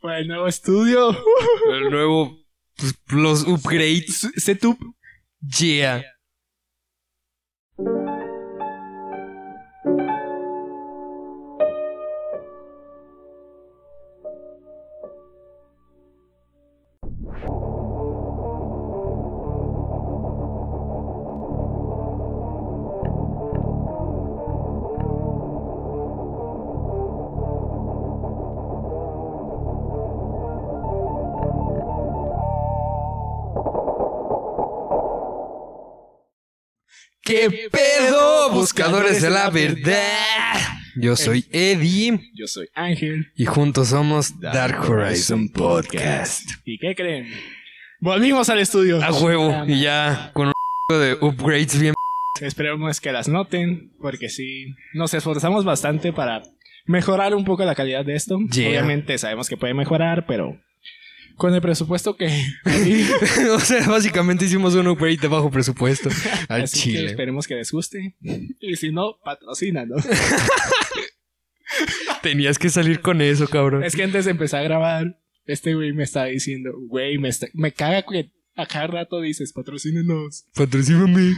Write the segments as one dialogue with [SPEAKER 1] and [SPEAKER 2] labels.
[SPEAKER 1] Para el nuevo estudio.
[SPEAKER 2] El nuevo. pues, los upgrades.
[SPEAKER 1] Setup.
[SPEAKER 2] Yeah. ¿Qué de la verdad? Yo soy Eddie
[SPEAKER 1] Yo soy Ángel.
[SPEAKER 2] y juntos somos Dark Horizon Podcast.
[SPEAKER 1] ¿Y qué creen? Volvimos al estudio.
[SPEAKER 2] A huevo, y ya con un de upgrades bien.
[SPEAKER 1] Esperemos que las noten, porque sí, nos esforzamos bastante para mejorar un poco la calidad de esto.
[SPEAKER 2] Yeah.
[SPEAKER 1] Obviamente sabemos que puede mejorar, pero con el presupuesto que...
[SPEAKER 2] o sea, básicamente hicimos un upgrade de bajo presupuesto al
[SPEAKER 1] Así que
[SPEAKER 2] chile.
[SPEAKER 1] esperemos que les guste. Y si no, patrocínanos.
[SPEAKER 2] Tenías que salir con eso, cabrón.
[SPEAKER 1] es que antes de empezar a grabar, este güey me estaba diciendo, güey, me, está- me caga que a cada rato dices, patrocínenos.
[SPEAKER 2] Patrocíname.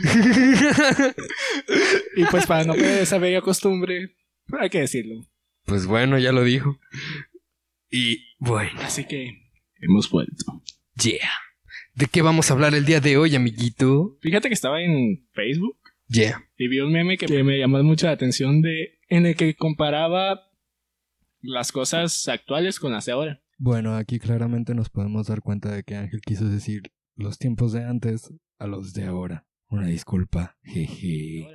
[SPEAKER 1] Y pues para no perder esa bella costumbre, hay que decirlo.
[SPEAKER 2] pues bueno, ya lo dijo. Y bueno,
[SPEAKER 1] Así que hemos vuelto.
[SPEAKER 2] yeah. ¿De qué vamos a hablar el día de hoy, amiguito?
[SPEAKER 1] Fíjate que estaba en Facebook
[SPEAKER 2] Yeah.
[SPEAKER 1] y vi un meme que me llamó mucho la atención de en el que comparaba las cosas actuales con las de ahora.
[SPEAKER 3] Bueno, aquí claramente nos podemos dar cuenta de que Ángel quiso decir los tiempos de antes a los de ahora. Una disculpa. Jeje.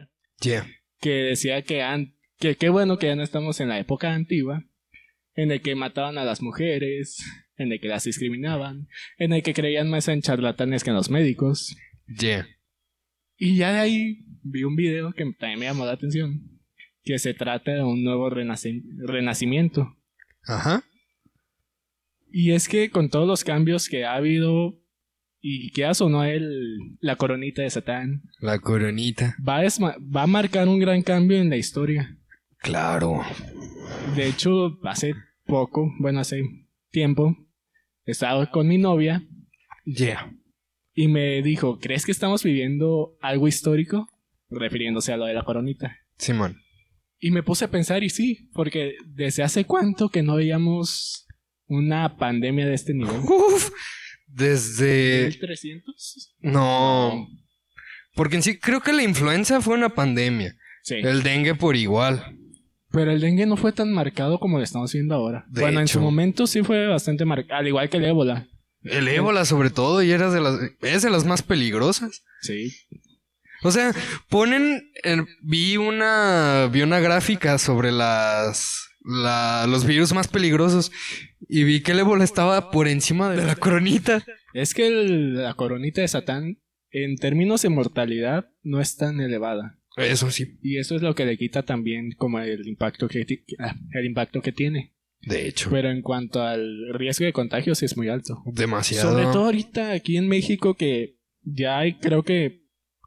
[SPEAKER 2] Yeah.
[SPEAKER 1] Que decía que an- que qué bueno que ya no estamos en la época antigua, en el que mataban a las mujeres, en el que las discriminaban, en el que creían más en charlatanes que en los médicos.
[SPEAKER 2] Yeah.
[SPEAKER 1] Y ya de ahí vi un video que también me llamó la atención, que se trata de un nuevo renaci- renacimiento.
[SPEAKER 2] Ajá.
[SPEAKER 1] Y es que con todos los cambios que ha habido y que o no el, la coronita de Satán,
[SPEAKER 2] La coronita.
[SPEAKER 1] va a, va a marcar un gran cambio en la historia.
[SPEAKER 2] Claro.
[SPEAKER 1] De hecho, hace poco, bueno, hace tiempo, estaba con mi novia
[SPEAKER 2] Yeah.
[SPEAKER 1] y me dijo, ¿crees que estamos viviendo algo histórico? Refiriéndose a lo de la coronita.
[SPEAKER 2] Simón.
[SPEAKER 1] Y me puse a pensar y sí, porque desde hace cuánto que no veíamos una pandemia de este nivel.
[SPEAKER 2] Uf. Desde...
[SPEAKER 1] 1300?
[SPEAKER 2] No. Porque en sí creo que la influenza fue una pandemia.
[SPEAKER 1] Sí.
[SPEAKER 2] El dengue por igual.
[SPEAKER 1] Pero el dengue no fue tan marcado como lo estamos viendo ahora.
[SPEAKER 2] De
[SPEAKER 1] bueno, en su momento sí fue bastante marcado, al igual que el ébola.
[SPEAKER 2] El ébola sobre todo y era de las... Es de las más peligrosas.
[SPEAKER 1] Sí.
[SPEAKER 2] O sea, ponen... vi una... Vi una gráfica sobre las... la- los virus más peligrosos. Y vi que el ébola estaba por encima de la coronita.
[SPEAKER 1] Es que el- la coronita de Satán, en términos de mortalidad, no es tan elevada.
[SPEAKER 2] Eso sí.
[SPEAKER 1] Y eso es lo que le quita también como el impacto que, ah, el impacto que tiene.
[SPEAKER 2] De hecho.
[SPEAKER 1] Pero en cuanto al riesgo de contagio, sí es muy alto.
[SPEAKER 2] Demasiado.
[SPEAKER 1] Sobre todo ahorita aquí en México que ya hay creo que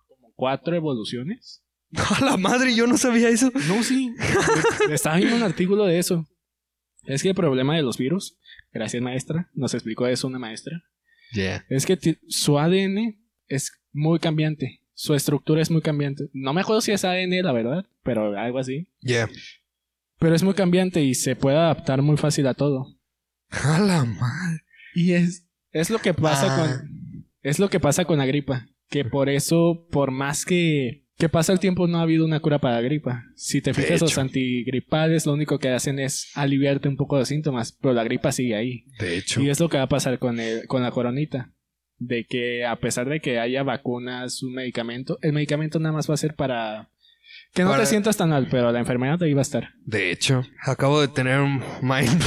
[SPEAKER 1] como cuatro evoluciones.
[SPEAKER 2] A la madre, yo no sabía eso.
[SPEAKER 1] No, sí. Estaba viendo un artículo de eso. Es que el problema de los virus, gracias maestra, nos explicó eso una maestra,
[SPEAKER 2] Yeah.
[SPEAKER 1] es que su ADN es muy cambiante. Su estructura es muy cambiante. No me acuerdo si es ADN, la verdad, pero algo así.
[SPEAKER 2] Yeah.
[SPEAKER 1] Pero es muy cambiante y se puede adaptar muy fácil a todo.
[SPEAKER 2] A la madre.
[SPEAKER 1] Y es, es lo que pasa
[SPEAKER 2] Ah.
[SPEAKER 1] con. Es lo que pasa con la gripa. Que por eso, por más que, que pasa el tiempo, no ha habido una cura para la gripa. Si te fijas, los antigripales lo único que hacen es aliviarte un poco de síntomas, pero la gripa sigue ahí.
[SPEAKER 2] De hecho.
[SPEAKER 1] Y es lo que va a pasar con, el, con la coronita. De que a pesar de que haya vacunas, un medicamento, el medicamento nada más va a ser para que no
[SPEAKER 2] Para-
[SPEAKER 1] te sientas tan mal, pero la enfermedad ahí va a estar.
[SPEAKER 2] De hecho, acabo de tener un mind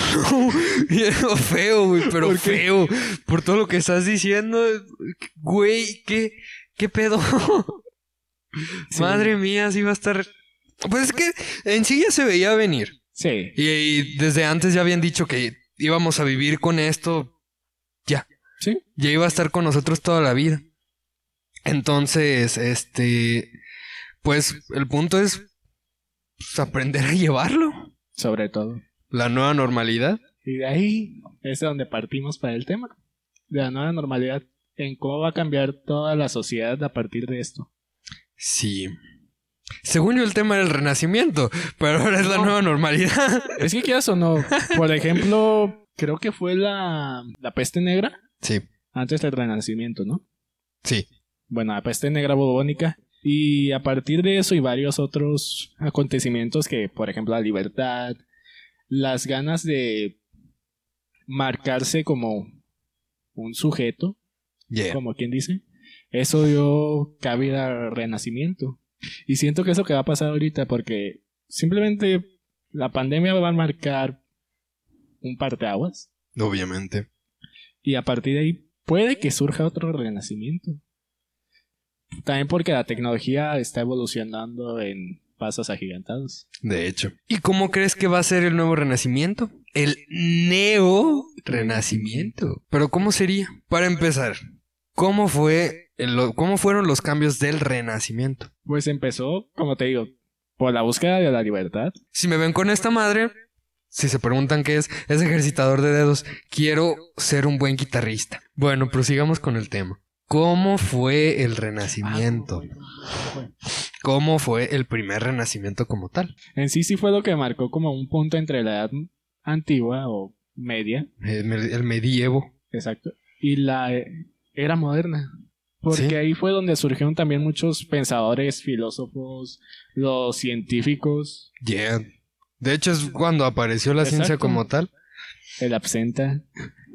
[SPEAKER 2] blow feo, güey, pero feo. Por todo lo que estás diciendo, güey, ¿qué, qué pedo?
[SPEAKER 1] Sí.
[SPEAKER 2] Madre mía, sí va a estar... Pues es que en sí ya se veía venir.
[SPEAKER 1] Sí.
[SPEAKER 2] Y, y desde antes ya habían dicho que íbamos a vivir con esto. Ya.
[SPEAKER 1] Sí.
[SPEAKER 2] Ya iba a estar con nosotros toda la vida. Entonces, este... Pues el punto es pues, aprender a llevarlo.
[SPEAKER 1] Sobre todo.
[SPEAKER 2] La nueva normalidad.
[SPEAKER 1] Y de ahí es de donde partimos para el tema. De la nueva normalidad, en cómo va a cambiar toda la sociedad a partir de esto.
[SPEAKER 2] Sí. Según yo el tema era el renacimiento, pero ahora es la nueva normalidad.
[SPEAKER 1] Es que quieras o no, por ejemplo, creo que fue la, la peste negra
[SPEAKER 2] Sí,
[SPEAKER 1] antes del renacimiento, ¿no?
[SPEAKER 2] sí.
[SPEAKER 1] Bueno, la peste negra bubónica. Y a partir de eso y varios otros acontecimientos que, por ejemplo, la libertad, las ganas de marcarse como un sujeto,
[SPEAKER 2] Yeah.
[SPEAKER 1] como quien dice, eso dio cabida al renacimiento. Y siento que eso que va a pasar ahorita, porque simplemente la pandemia va a marcar un parteaguas,
[SPEAKER 2] Obviamente.
[SPEAKER 1] Y a partir de ahí puede que surja otro renacimiento. También porque la tecnología está evolucionando en pasos agigantados.
[SPEAKER 2] De hecho. ¿Y cómo crees que va a ser el nuevo renacimiento? El neo renacimiento. Pero ¿cómo sería? Para empezar, ¿cómo fue el- cómo fueron los cambios del renacimiento?
[SPEAKER 1] Pues empezó, como te digo, por la búsqueda de la libertad.
[SPEAKER 2] Si me ven con esta madre, si se preguntan qué es, es ejercitador de dedos. Quiero ser un buen guitarrista. Bueno, prosigamos con el tema. ¿Cómo fue el renacimiento? ¿Cómo fue el primer renacimiento como tal?
[SPEAKER 1] En sí sí fue lo que marcó como un punto entre la edad antigua o media,
[SPEAKER 2] El, me- el medievo.
[SPEAKER 1] exacto, y la eh, era moderna. Porque
[SPEAKER 2] Sí.
[SPEAKER 1] ahí fue donde surgieron también muchos pensadores, filósofos, los científicos,
[SPEAKER 2] Yeah. De hecho, es cuando apareció la ciencia como tal.
[SPEAKER 1] el absenta.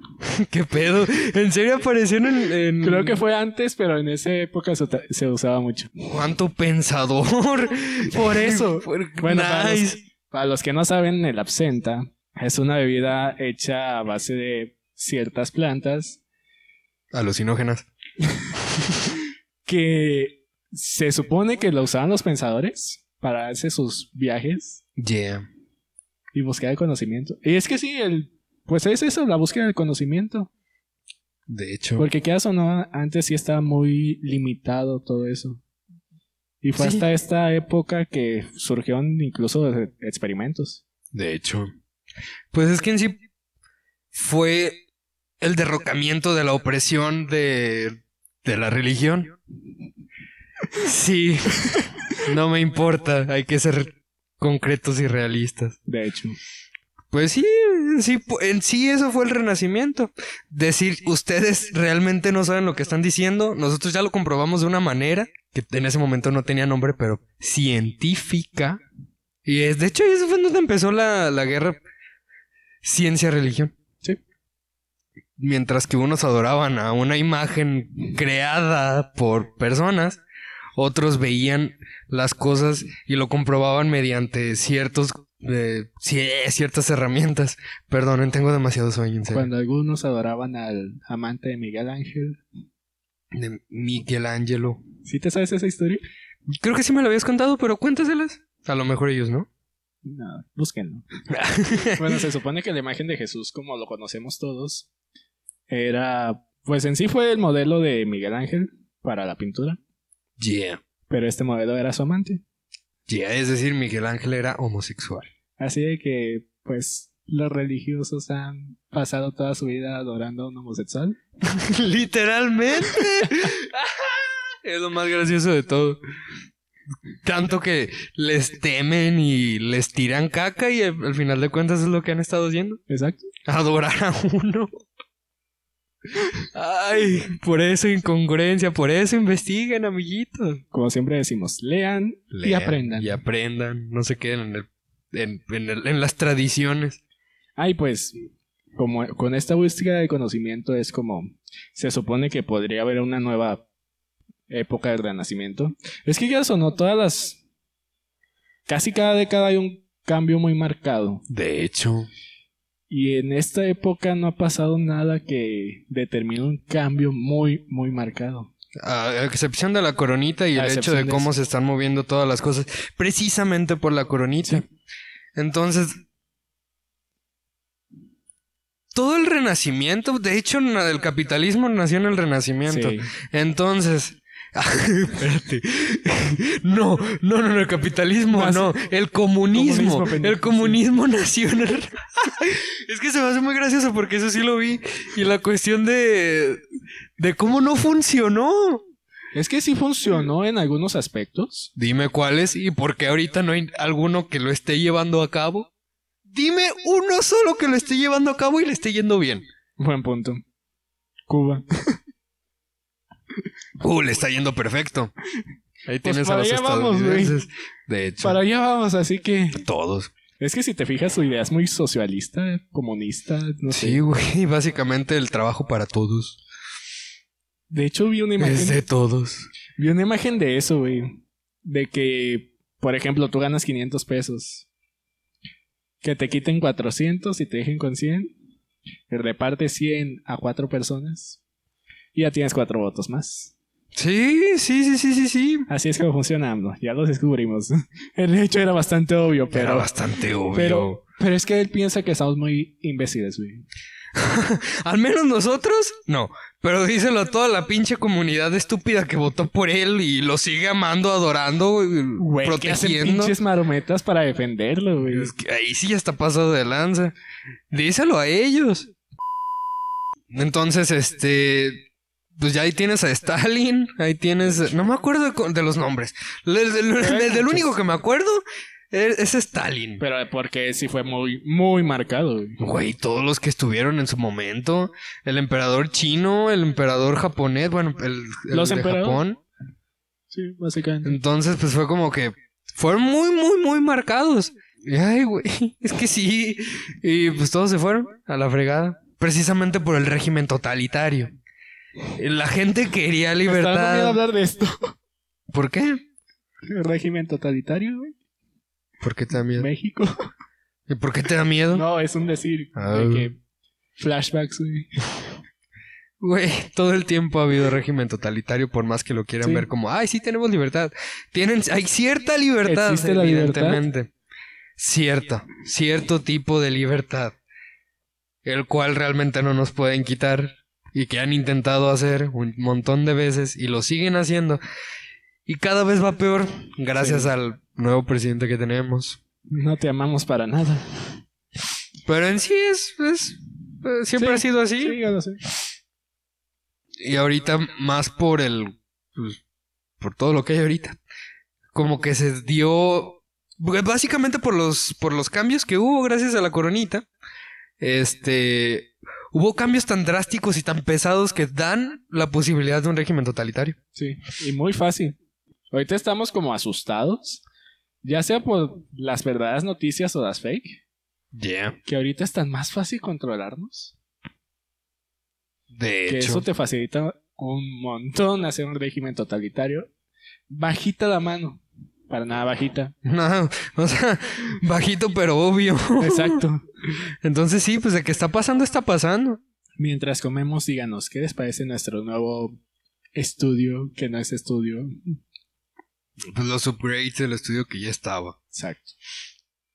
[SPEAKER 2] ¿Qué pedo? ¿En serio apareció en, el- en-
[SPEAKER 1] Creo que fue antes, pero en esa época se, usaba mucho.
[SPEAKER 2] ¿Cuánto pensador?
[SPEAKER 1] Por eso.
[SPEAKER 2] Por-
[SPEAKER 1] Bueno, para los-. Para los que no saben, el absenta es una bebida hecha a base de ciertas plantas
[SPEAKER 2] Alucinógenas.
[SPEAKER 1] que se supone que lo usaban los pensadores para hacer sus viajes
[SPEAKER 2] Yeah.
[SPEAKER 1] Y buscar el conocimiento. Y es que sí, el, pues es eso, la búsqueda del conocimiento.
[SPEAKER 2] De hecho.
[SPEAKER 1] Porque quieras o no, antes sí estaba muy limitado todo eso. Y fue
[SPEAKER 2] Sí.
[SPEAKER 1] hasta esta época que surgieron incluso experimentos.
[SPEAKER 2] De hecho. Pues es que en sí fue el derrocamiento de la opresión de, de la religión. Sí. No me importa. Hay que ser concretos y realistas.
[SPEAKER 1] De hecho,
[SPEAKER 2] Pues sí, en sí, en sí eso fue el renacimiento. Decir, ustedes realmente no saben lo que están diciendo. Nosotros ya lo comprobamos de una manera que en ese momento no tenía nombre, pero científica. Y es, de hecho, eso fue donde empezó la, la guerra ciencia-religión.
[SPEAKER 1] Sí.
[SPEAKER 2] Mientras que unos adoraban a una imagen creada por personas, otros veían las cosas y lo comprobaban mediante ciertos eh, ciertas herramientas. Perdonen, tengo demasiado sueño, en serio.
[SPEAKER 1] cuando algunos adoraban al amante de Miguel Ángel.
[SPEAKER 2] De Michelangelo.
[SPEAKER 1] ¿Sí te sabes esa historia?
[SPEAKER 2] Creo que sí me lo habías contado, pero cuéntaselas. A lo mejor ellos, ¿no?
[SPEAKER 1] No, búsquenlo. bueno, se supone que la imagen de Jesús, como lo conocemos todos, era, pues en sí fue el modelo de Miguel Ángel para la pintura,
[SPEAKER 2] Yeah.
[SPEAKER 1] pero este modelo era su amante.
[SPEAKER 2] Yeah, es decir, Miguel Ángel era homosexual.
[SPEAKER 1] Así de que, pues, los religiosos han pasado toda su vida adorando a un homosexual.
[SPEAKER 2] Literalmente. es lo más gracioso de todo. Tanto que les temen y les tiran caca y al al final de cuentas es lo que han estado haciendo.
[SPEAKER 1] Exacto.
[SPEAKER 2] Adorar a uno. Ay, por eso incongruencia, por eso investiguen, amiguitos.
[SPEAKER 1] Como siempre decimos, lean, y aprendan.
[SPEAKER 2] Y aprendan, no se queden en, el- en, en el- en las tradiciones.
[SPEAKER 1] Ay, pues, como con esta búsqueda de conocimiento es como, se supone que podría haber una nueva época del renacimiento. Es que ya sonó todas las... Casi cada década hay un cambio muy marcado.
[SPEAKER 2] De hecho,
[SPEAKER 1] Y en esta época no ha pasado nada que determine un cambio muy, muy marcado.
[SPEAKER 2] a excepción de la coronita y
[SPEAKER 1] A
[SPEAKER 2] el hecho de cómo se están moviendo todas las cosas, precisamente por la coronita. Entonces, todo el renacimiento, de hecho, el capitalismo nació en el renacimiento.
[SPEAKER 1] Sí.
[SPEAKER 2] Entonces, Espérate. No, no, no, no, el capitalismo, no, el comunismo,
[SPEAKER 1] Comunismo,
[SPEAKER 2] el comunismo nacional. es que se me hace muy gracioso porque eso sí lo vi. Y la cuestión de, de cómo no funcionó.
[SPEAKER 1] Es que sí funcionó en algunos aspectos.
[SPEAKER 2] Dime cuáles y por qué ahorita no hay alguno que lo esté llevando a cabo. Dime uno solo que lo esté llevando a cabo y le esté yendo bien.
[SPEAKER 1] Buen punto. Cuba.
[SPEAKER 2] Uh, le está yendo perfecto. Ahí
[SPEAKER 1] Pues
[SPEAKER 2] tienes a los
[SPEAKER 1] allá vamos,
[SPEAKER 2] estadounidenses. De hecho,
[SPEAKER 1] Para allá vamos, así que...
[SPEAKER 2] todos.
[SPEAKER 1] Es que si te fijas, su idea es muy socialista, comunista, no sé.
[SPEAKER 2] Sí, güey. Básicamente el trabajo para todos.
[SPEAKER 1] De hecho, vi una imagen...
[SPEAKER 2] Es de todos.
[SPEAKER 1] Vi una imagen de eso, güey. De que, por ejemplo, tú ganas 500 pesos. Que te quiten 400 y te dejen con 100. Y repartes 100 a cuatro personas. Y ya tienes cuatro votos más.
[SPEAKER 2] Sí, sí, sí, sí, sí, sí.
[SPEAKER 1] Así es como funciona AMLO. Ya lo descubrimos. El hecho era bastante obvio,
[SPEAKER 2] Era
[SPEAKER 1] pero...
[SPEAKER 2] bastante obvio.
[SPEAKER 1] Pero, pero es que él piensa que estamos muy imbéciles, güey.
[SPEAKER 2] Al menos nosotros, no. Pero díselo a toda la pinche comunidad estúpida que votó por él y lo sigue amando, adorando,
[SPEAKER 1] Güey, que hacen
[SPEAKER 2] protegiendo.
[SPEAKER 1] pinches marometas para defenderlo, güey.
[SPEAKER 2] Es que ahí sí ya está pasado de lanza. Díselo a ellos. Entonces, este. Pues ya ahí tienes a Stalin, ahí tienes. No me acuerdo de, los nombres. Del único que me acuerdo es, es Stalin.
[SPEAKER 1] Pero porque sí fue muy, muy marcado, güey.
[SPEAKER 2] Güey, todos los que estuvieron en su momento. El emperador chino, el emperador japonés, bueno, el, el
[SPEAKER 1] Los
[SPEAKER 2] de. Japón.
[SPEAKER 1] Sí, básicamente.
[SPEAKER 2] Entonces, pues fue como que fueron muy, muy, muy marcados. Ay, güey, es que sí. Y pues todos se fueron a la fregada. Precisamente por el régimen totalitario. La gente quería
[SPEAKER 1] Me está dando miedo
[SPEAKER 2] libertad.
[SPEAKER 1] hablar de esto.
[SPEAKER 2] ¿Por qué?
[SPEAKER 1] El régimen totalitario, güey.
[SPEAKER 2] ¿Por qué te da miedo?
[SPEAKER 1] México.
[SPEAKER 2] ¿Y por qué te da miedo?
[SPEAKER 1] No, es un decir.
[SPEAKER 2] Ah.
[SPEAKER 1] De que flashbacks, güey.
[SPEAKER 2] Güey, todo el tiempo ha habido régimen totalitario, por más que lo quieran
[SPEAKER 1] Sí.
[SPEAKER 2] ver como, ay, sí tenemos libertad. Tienen, hay cierta libertad,
[SPEAKER 1] ¿Existe la libertad?
[SPEAKER 2] evidentemente. Cierta, cierto tipo de libertad. El cual realmente no nos pueden quitar. Y que han intentado hacer un montón de veces y lo siguen haciendo. Y cada vez va peor, gracias
[SPEAKER 1] Sí.
[SPEAKER 2] al nuevo presidente que tenemos.
[SPEAKER 1] No te amamos para nada.
[SPEAKER 2] Pero en sí es, es eh, siempre
[SPEAKER 1] Sí,
[SPEAKER 2] ha sido así.
[SPEAKER 1] Sí, sé.
[SPEAKER 2] Y ahorita más por el... pues, por todo lo que hay ahorita. Como que se dio... pues, Básicamente por los, por los cambios que hubo gracias a la coronita. Este... Hubo cambios tan drásticos y tan pesados que dan la posibilidad de un régimen totalitario.
[SPEAKER 1] Sí, y muy fácil. Ahorita estamos como asustados, ya sea por las verdaderas noticias o las fake,
[SPEAKER 2] Yeah.
[SPEAKER 1] que ahorita es tan más fácil controlarnos,
[SPEAKER 2] De
[SPEAKER 1] que
[SPEAKER 2] hecho.
[SPEAKER 1] eso te facilita un montón hacer un régimen totalitario. Bajita la mano, para nada bajita.
[SPEAKER 2] No, o sea, bajito pero obvio.
[SPEAKER 1] Exacto.
[SPEAKER 2] Entonces sí, pues de que está pasando, está pasando.
[SPEAKER 1] Mientras comemos, díganos, ¿qué les parece nuestro nuevo estudio, que no es estudio?
[SPEAKER 2] Pues los upgrades del estudio que ya estaba.
[SPEAKER 1] Exacto.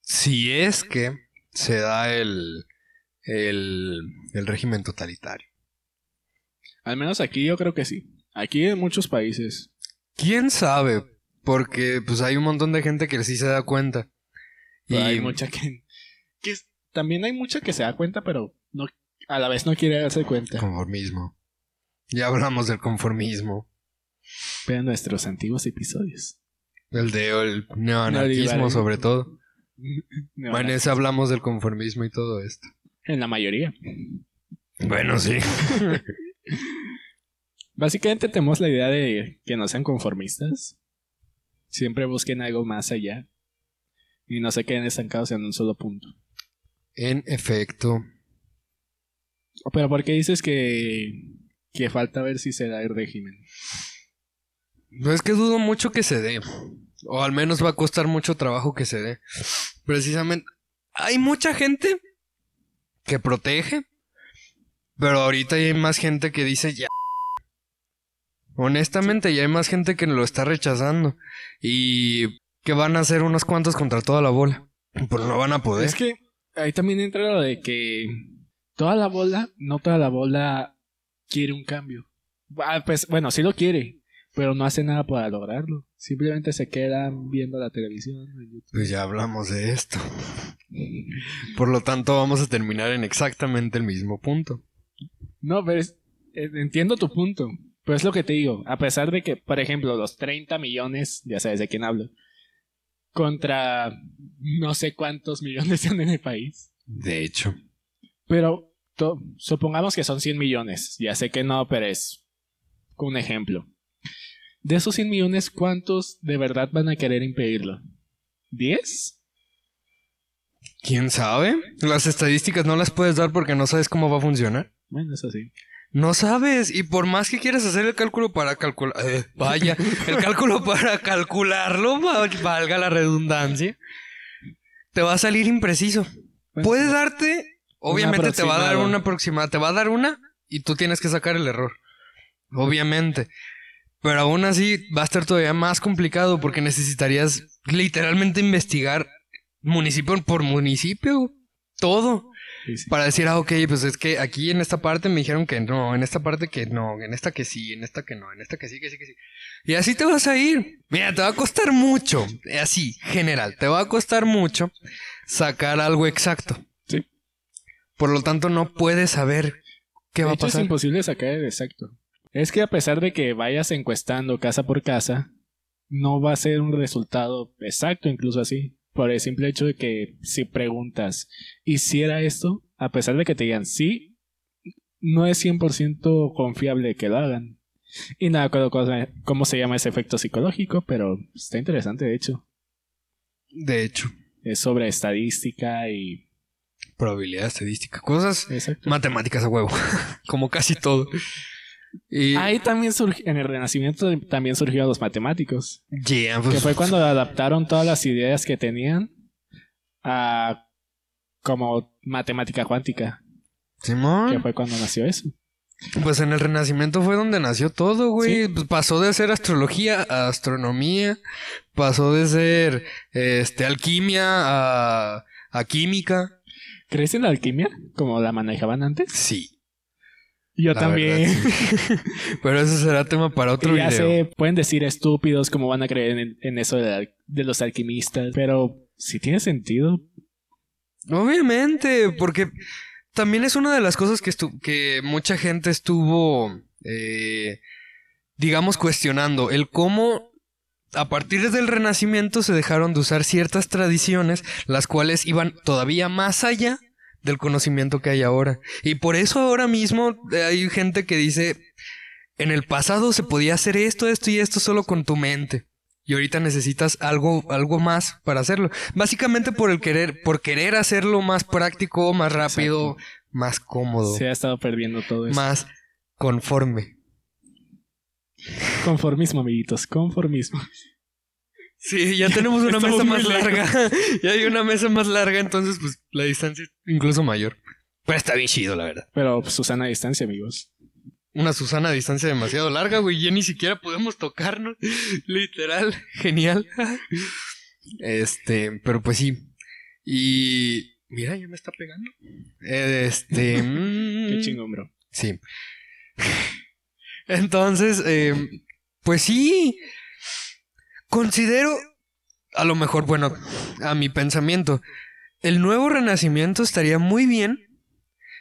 [SPEAKER 2] Si es que se da el, el, el régimen totalitario.
[SPEAKER 1] Al menos aquí yo creo que sí. Aquí en muchos países.
[SPEAKER 2] ¿Quién sabe? Porque pues hay un montón de gente que sí se da cuenta. Y
[SPEAKER 1] Pero hay mucha que, también hay mucha que se da cuenta, pero no a la vez no quiere darse cuenta.
[SPEAKER 2] conformismo. Ya hablamos del conformismo.
[SPEAKER 1] Vean nuestros antiguos episodios.
[SPEAKER 2] El de el neoanarquismo
[SPEAKER 1] Neoliberalismo.
[SPEAKER 2] sobre todo.
[SPEAKER 1] No,
[SPEAKER 2] Bueno, en ese hablamos del conformismo y todo esto.
[SPEAKER 1] en la mayoría.
[SPEAKER 2] Bueno, sí.
[SPEAKER 1] Básicamente tenemos la idea de que no sean conformistas. Siempre busquen algo más allá. Y no se queden estancados en un solo punto.
[SPEAKER 2] En efecto.
[SPEAKER 1] Pero ¿por qué dices que, que falta ver si se da el régimen?
[SPEAKER 2] No es que dudo mucho que se dé. O al menos va a costar mucho trabajo que se dé. Precisamente. Hay mucha gente que protege. Pero ahorita hay más gente que dice ya. Honestamente, ya hay más gente que lo está rechazando. Y que van a hacer unos cuantos contra toda la bola. Pero no van a poder.
[SPEAKER 1] Es que ahí también entra lo de que toda la bola, no toda la bola quiere un cambio. Ah, pues bueno, sí lo quiere, pero no hace nada para lograrlo. Simplemente se quedan viendo la televisión.
[SPEAKER 2] Pues ya hablamos de esto. Por lo tanto, vamos a terminar en exactamente el mismo punto.
[SPEAKER 1] No, pero es- entiendo tu punto. Pero es lo que te digo. A pesar de que, por ejemplo, los 30 millones, ya sabes de quién hablo, contra no sé cuántos millones son en el país.
[SPEAKER 2] De hecho.
[SPEAKER 1] Pero to- supongamos que son 100 millones. Ya sé que no, pero es un ejemplo. De esos 100 millones, ¿cuántos de verdad van a querer impedirlo? ¿10?
[SPEAKER 2] ¿Quién sabe? Las estadísticas no las puedes dar porque no sabes cómo va a funcionar.
[SPEAKER 1] Bueno, eso sí.
[SPEAKER 2] No sabes. Y por más que quieras hacer el cálculo para calcular... eh, vaya, el cálculo para calcularlo, va- valga la redundancia, te va a salir impreciso.
[SPEAKER 1] Bueno,
[SPEAKER 2] Puede darte... Obviamente te va a dar una aproximada. Te va a dar una y tú tienes que sacar el error. Obviamente. Pero aún así va a estar todavía más complicado porque necesitarías literalmente investigar municipio por municipio. Todo.
[SPEAKER 1] Sí, sí.
[SPEAKER 2] Para decir, ah, ok, pues es que aquí en esta parte me dijeron que no, en esta parte que no, en esta que sí, en esta que no, en esta que sí, que sí, que sí. Y así te vas a ir. Mira, te va a costar mucho, así, general, te va a costar mucho sacar algo exacto.
[SPEAKER 1] Sí.
[SPEAKER 2] Por lo tanto, no puedes saber qué
[SPEAKER 1] De
[SPEAKER 2] va a pasar.
[SPEAKER 1] Es imposible sacar el exacto. Es que a pesar de que vayas encuestando casa por casa, no va a ser un resultado exacto, incluso así. Por el simple hecho de que si preguntas, ¿hiciera esto? A pesar de que te digan sí, no es 100% confiable que lo hagan. Y nada, acuerdo cómo se llama ese efecto psicológico, pero está interesante, de hecho.
[SPEAKER 2] De hecho,
[SPEAKER 1] Es sobre estadística y...
[SPEAKER 2] probabilidad estadística, cosas
[SPEAKER 1] Exacto.
[SPEAKER 2] matemáticas a huevo, como casi todo. Y
[SPEAKER 1] Ahí también surgió, en el Renacimiento también surgieron los matemáticos.
[SPEAKER 2] yeah, pues,
[SPEAKER 1] Que fue cuando adaptaron todas las ideas que tenían a como matemática cuántica.
[SPEAKER 2] Simón.
[SPEAKER 1] Que fue cuando nació eso.
[SPEAKER 2] Pues en el Renacimiento fue donde nació todo, güey.
[SPEAKER 1] Sí.
[SPEAKER 2] Pues pasó de ser astrología a astronomía, pasó de ser este alquimia a, a química.
[SPEAKER 1] ¿Crees en la alquimia? Como la manejaban antes.
[SPEAKER 2] Sí.
[SPEAKER 1] Yo
[SPEAKER 2] la
[SPEAKER 1] también.
[SPEAKER 2] verdad, sí. Pero eso será tema para otro
[SPEAKER 1] ya
[SPEAKER 2] video.
[SPEAKER 1] sé, pueden decir estúpidos como van a creer en, en eso de, la- de los alquimistas. Pero si tiene sentido.
[SPEAKER 2] Obviamente, porque también es una de las cosas que, que mucha gente estuvo, eh, digamos, cuestionando. El cómo a partir del Renacimiento se dejaron de usar ciertas tradiciones, las cuales iban todavía más allá del conocimiento que hay ahora. Y por eso ahora mismo eh, hay gente que dice, en el pasado se podía hacer esto, esto y esto solo con tu mente. Y ahorita necesitas algo, algo más para hacerlo. Básicamente por el querer, por querer hacerlo más práctico, más rápido, más cómodo,
[SPEAKER 1] Se ha estado perdiendo todo eso.
[SPEAKER 2] más conforme.
[SPEAKER 1] Conformismo, amiguitos. Conformismo.
[SPEAKER 2] Sí, ya tenemos una mesa más
[SPEAKER 1] lejos.
[SPEAKER 2] larga. ya hay una mesa más larga, entonces pues la distancia es incluso mayor. Pero está bien chido, la verdad.
[SPEAKER 1] Pero pues, Susana a distancia, amigos.
[SPEAKER 2] Una Susana a distancia demasiado larga, güey. Ya ni siquiera podemos tocarnos. Literal. Genial. este, pero pues sí. Y. Mira, ya me está pegando. Este. mm,
[SPEAKER 1] Qué chingón, bro.
[SPEAKER 2] Sí. Entonces, eh, pues sí. Considero. A lo mejor, bueno, a mi pensamiento. El nuevo renacimiento estaría muy bien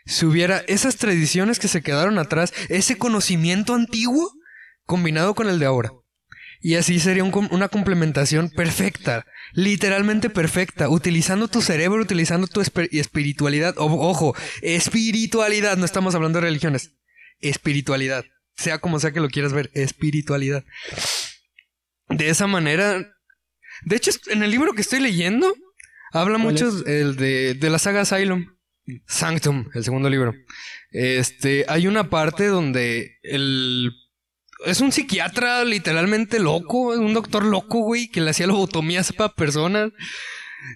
[SPEAKER 2] si hubiera esas tradiciones que se quedaron atrás, ese conocimiento antiguo combinado con el de ahora. Y así sería una complementación perfecta, literalmente perfecta, utilizando tu cerebro, utilizando tu espiritualidad. Ojo, espiritualidad, no estamos hablando de religiones, espiritualidad, sea como sea que lo quieras ver, espiritualidad. De esa manera, de hecho, en el libro que estoy leyendo, habla
[SPEAKER 1] ¿Cuál
[SPEAKER 2] mucho el de, de la saga Asylum. Sanctum, el segundo libro. Este, hay una parte donde el es un psiquiatra literalmente loco, un doctor loco, güey, que le hacía lobotomías para personas.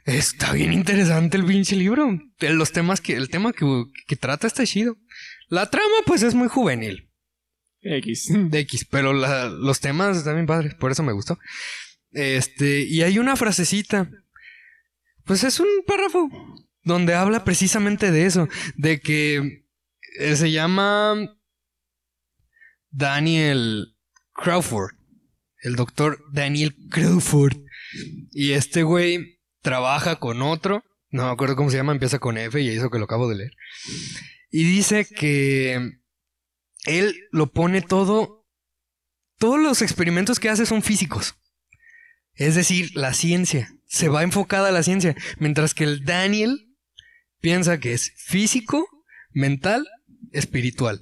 [SPEAKER 2] Está bien interesante el pinche libro. Los temas que, el tema que, que trata está chido. La trama, pues, es muy juvenil.
[SPEAKER 1] X.
[SPEAKER 2] X, pero los temas están bien padres, por eso me gustó. Este, y hay una frasecita. Pues es un párrafo donde habla precisamente de eso, de que eh, se llama Daniel Crawford. el doctor Daniel Crawford. Y este güey trabaja con otro, no me acuerdo cómo se llama, empieza con F y eso que lo acabo de leer. Y dice que él lo pone todo, todos los experimentos que hace son físicos. Es decir, la ciencia. Se va enfocada a la ciencia. Mientras que el Daniel piensa que es físico, mental, espiritual.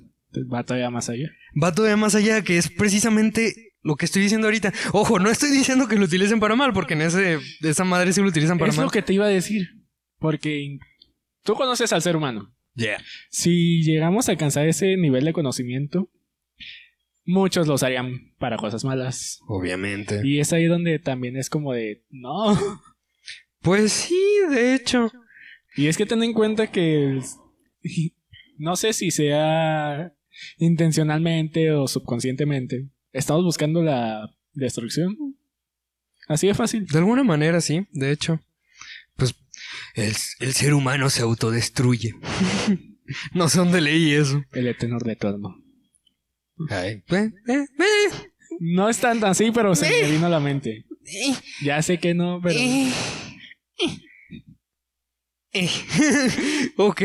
[SPEAKER 1] Va todavía más allá.
[SPEAKER 2] Va todavía más allá, que es precisamente lo que estoy diciendo ahorita. Ojo, no estoy diciendo que lo utilicen para mal, porque en ese, esa madre sí lo utilizan para
[SPEAKER 1] es
[SPEAKER 2] mal.
[SPEAKER 1] lo que te iba a decir. Porque tú conoces al ser humano.
[SPEAKER 2] Yeah.
[SPEAKER 1] Si llegamos a alcanzar ese nivel de conocimiento, muchos los harían para cosas malas.
[SPEAKER 2] Obviamente.
[SPEAKER 1] Y es ahí donde también es como de, no.
[SPEAKER 2] Pues sí, de hecho.
[SPEAKER 1] Y es que ten en cuenta que no sé si sea intencionalmente o subconscientemente, estamos buscando la destrucción. Así de fácil.
[SPEAKER 2] De alguna manera, sí, de hecho. Pues el, el ser humano se autodestruye. no sé dónde leí eso.
[SPEAKER 1] El tenor de todo.
[SPEAKER 2] Ay, eh, eh, eh,
[SPEAKER 1] No es tan así, pero se me vino a la mente. Ya sé que no, pero.
[SPEAKER 2] eh. ok.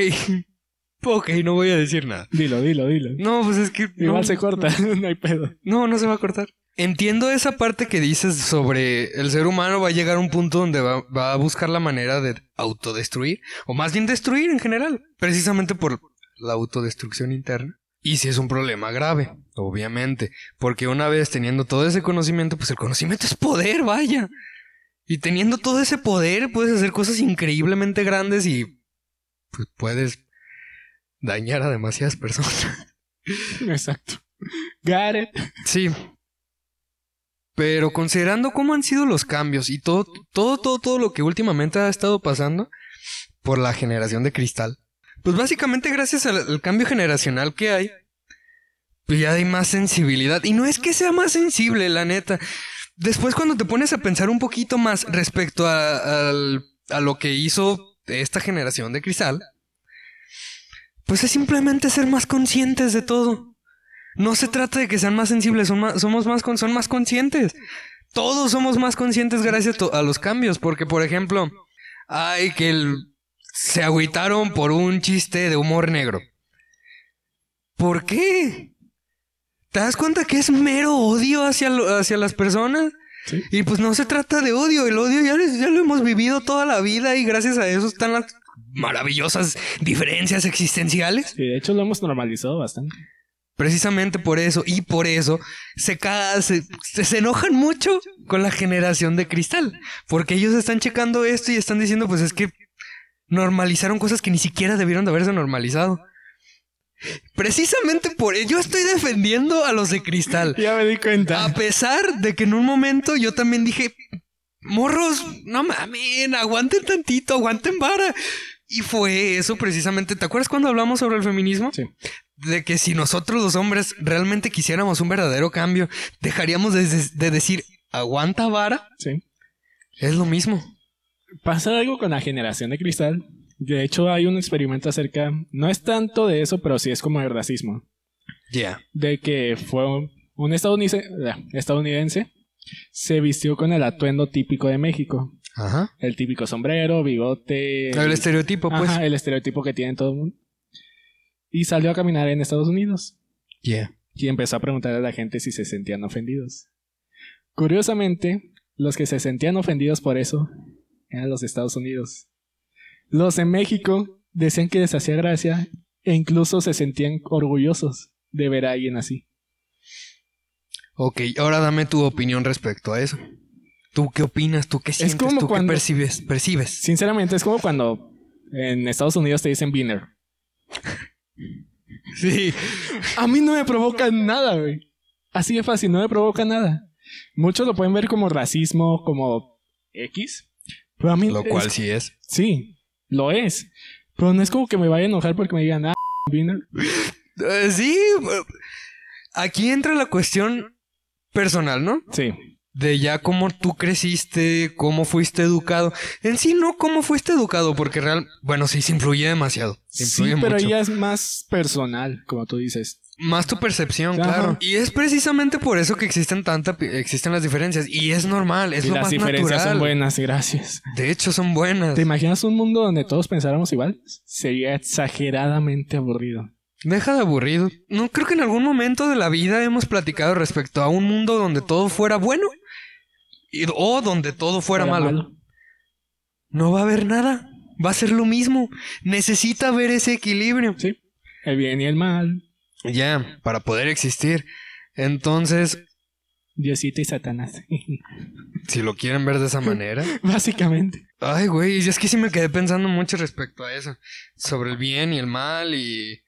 [SPEAKER 2] Ok, no voy a decir nada.
[SPEAKER 1] Dilo, dilo, dilo.
[SPEAKER 2] No, pues es que.
[SPEAKER 1] Igual
[SPEAKER 2] no,
[SPEAKER 1] se corta, no hay pedo.
[SPEAKER 2] No, no se va a cortar. Entiendo esa parte que dices sobre el ser humano va a llegar a un punto donde va, va, a buscar la manera de autodestruir, o más bien destruir en general, precisamente por la autodestrucción interna. Y si es un problema grave, obviamente, porque una vez teniendo todo ese conocimiento, pues el conocimiento es poder, vaya. Y teniendo todo ese poder, puedes hacer cosas increíblemente grandes y pues, puedes dañar a demasiadas personas.
[SPEAKER 1] Exacto. Got it.
[SPEAKER 2] Sí. Pero considerando cómo han sido los cambios y todo, todo, todo, todo lo que últimamente ha estado pasando por la generación de cristal, pues básicamente gracias al, cambio generacional que hay, pues ya hay más sensibilidad. Y no es que sea más sensible, la neta. Después cuando te pones a pensar un poquito más respecto a lo que hizo esta generación de cristal, pues es simplemente ser más conscientes de todo. No se trata de que sean más sensibles, son más, somos más, son más conscientes. Todos somos más conscientes gracias a, a los cambios, porque por ejemplo, hay que el, se agüitaron por un chiste de humor negro. ¿Por qué? ¿Te das cuenta que es mero odio hacia, lo, hacia las personas?
[SPEAKER 1] Sí.
[SPEAKER 2] Y pues no se trata de odio, el odio ya, ya lo hemos vivido toda la vida y gracias a eso están las maravillosas diferencias existenciales.
[SPEAKER 1] Sí, de hecho lo hemos normalizado bastante.
[SPEAKER 2] Precisamente por eso, y por eso, se, se, se, enojan mucho con la generación de cristal. Porque ellos están checando esto y están diciendo, pues es que normalizaron cosas que ni siquiera debieron de haberse normalizado. Precisamente por ello estoy defendiendo a los de cristal.
[SPEAKER 1] Ya me di cuenta.
[SPEAKER 2] A pesar de que en un momento yo también dije, morros, no mamen, aguanten tantito, aguanten vara. Y fue eso precisamente. ¿Te acuerdas cuando hablamos sobre el feminismo?
[SPEAKER 1] Sí.
[SPEAKER 2] De que si nosotros los hombres realmente quisiéramos un verdadero cambio, dejaríamos de, de decir, aguanta vara.
[SPEAKER 1] Sí.
[SPEAKER 2] Es lo mismo.
[SPEAKER 1] Pasa algo con la generación de cristal. De hecho, hay un experimento acerca, no es tanto de eso, pero sí es como el racismo.
[SPEAKER 2] Ya. Yeah.
[SPEAKER 1] De que fue un estadounidense, estadounidense, se vistió con el atuendo típico de México.
[SPEAKER 2] Ajá.
[SPEAKER 1] El típico sombrero, bigote.
[SPEAKER 2] El, el estereotipo, pues.
[SPEAKER 1] Ajá, el estereotipo que tiene todo el mundo. Y salió a caminar en Estados Unidos.
[SPEAKER 2] Yeah.
[SPEAKER 1] Y empezó a preguntarle a la gente si se sentían ofendidos. Curiosamente, los que se sentían ofendidos por eso eran los Estados Unidos. Los de México decían que les hacía gracia e incluso se sentían orgullosos de ver a alguien así.
[SPEAKER 2] Ok, ahora dame tu opinión respecto a eso. ¿Tú qué opinas? ¿Tú qué sientes?
[SPEAKER 1] Es como
[SPEAKER 2] ¿Tú
[SPEAKER 1] cuando,
[SPEAKER 2] qué percibes? percibes?
[SPEAKER 1] Sinceramente, es como cuando en Estados Unidos te dicen Beaner.
[SPEAKER 2] sí.
[SPEAKER 1] A mí no me provoca nada, güey. Así de fácil, no me provoca nada. Muchos lo pueden ver como racismo, como X. Pero a mí
[SPEAKER 2] lo cual es, sí es.
[SPEAKER 1] Sí, lo es. Pero no es como que me vaya a enojar porque me digan, ah, Beaner.
[SPEAKER 2] Uh, sí. Aquí entra la cuestión personal, ¿no?
[SPEAKER 1] Sí.
[SPEAKER 2] De ya cómo tú creciste, cómo fuiste educado. En sí, no cómo fuiste educado, porque real, bueno, sí, se influye demasiado. Se
[SPEAKER 1] Sí, pero
[SPEAKER 2] mucho.
[SPEAKER 1] ya es más personal, como tú dices.
[SPEAKER 2] Más tu percepción,
[SPEAKER 1] Ajá.
[SPEAKER 2] claro. Y es precisamente por eso que existen tanta, existen las diferencias. Y es normal, es
[SPEAKER 1] y
[SPEAKER 2] lo
[SPEAKER 1] las
[SPEAKER 2] más
[SPEAKER 1] diferencias
[SPEAKER 2] natural.
[SPEAKER 1] son buenas, gracias.
[SPEAKER 2] De hecho, son buenas.
[SPEAKER 1] ¿Te imaginas un mundo donde todos pensáramos igual? Sería exageradamente aburrido.
[SPEAKER 2] Deja de aburrido. No creo que en algún momento de la vida hemos platicado respecto a un mundo donde todo fuera bueno y- o donde todo fuera
[SPEAKER 1] Fuera
[SPEAKER 2] malo. No va a haber nada. Va a ser lo mismo. Necesita haber ese equilibrio.
[SPEAKER 1] Sí. El bien y el mal.
[SPEAKER 2] Ya, para poder existir. Entonces,
[SPEAKER 1] Diosito y Satanás.
[SPEAKER 2] si lo quieren ver de esa manera.
[SPEAKER 1] Básicamente.
[SPEAKER 2] Ay, güey, y es que sí me quedé pensando mucho respecto a eso. Sobre el bien y el mal y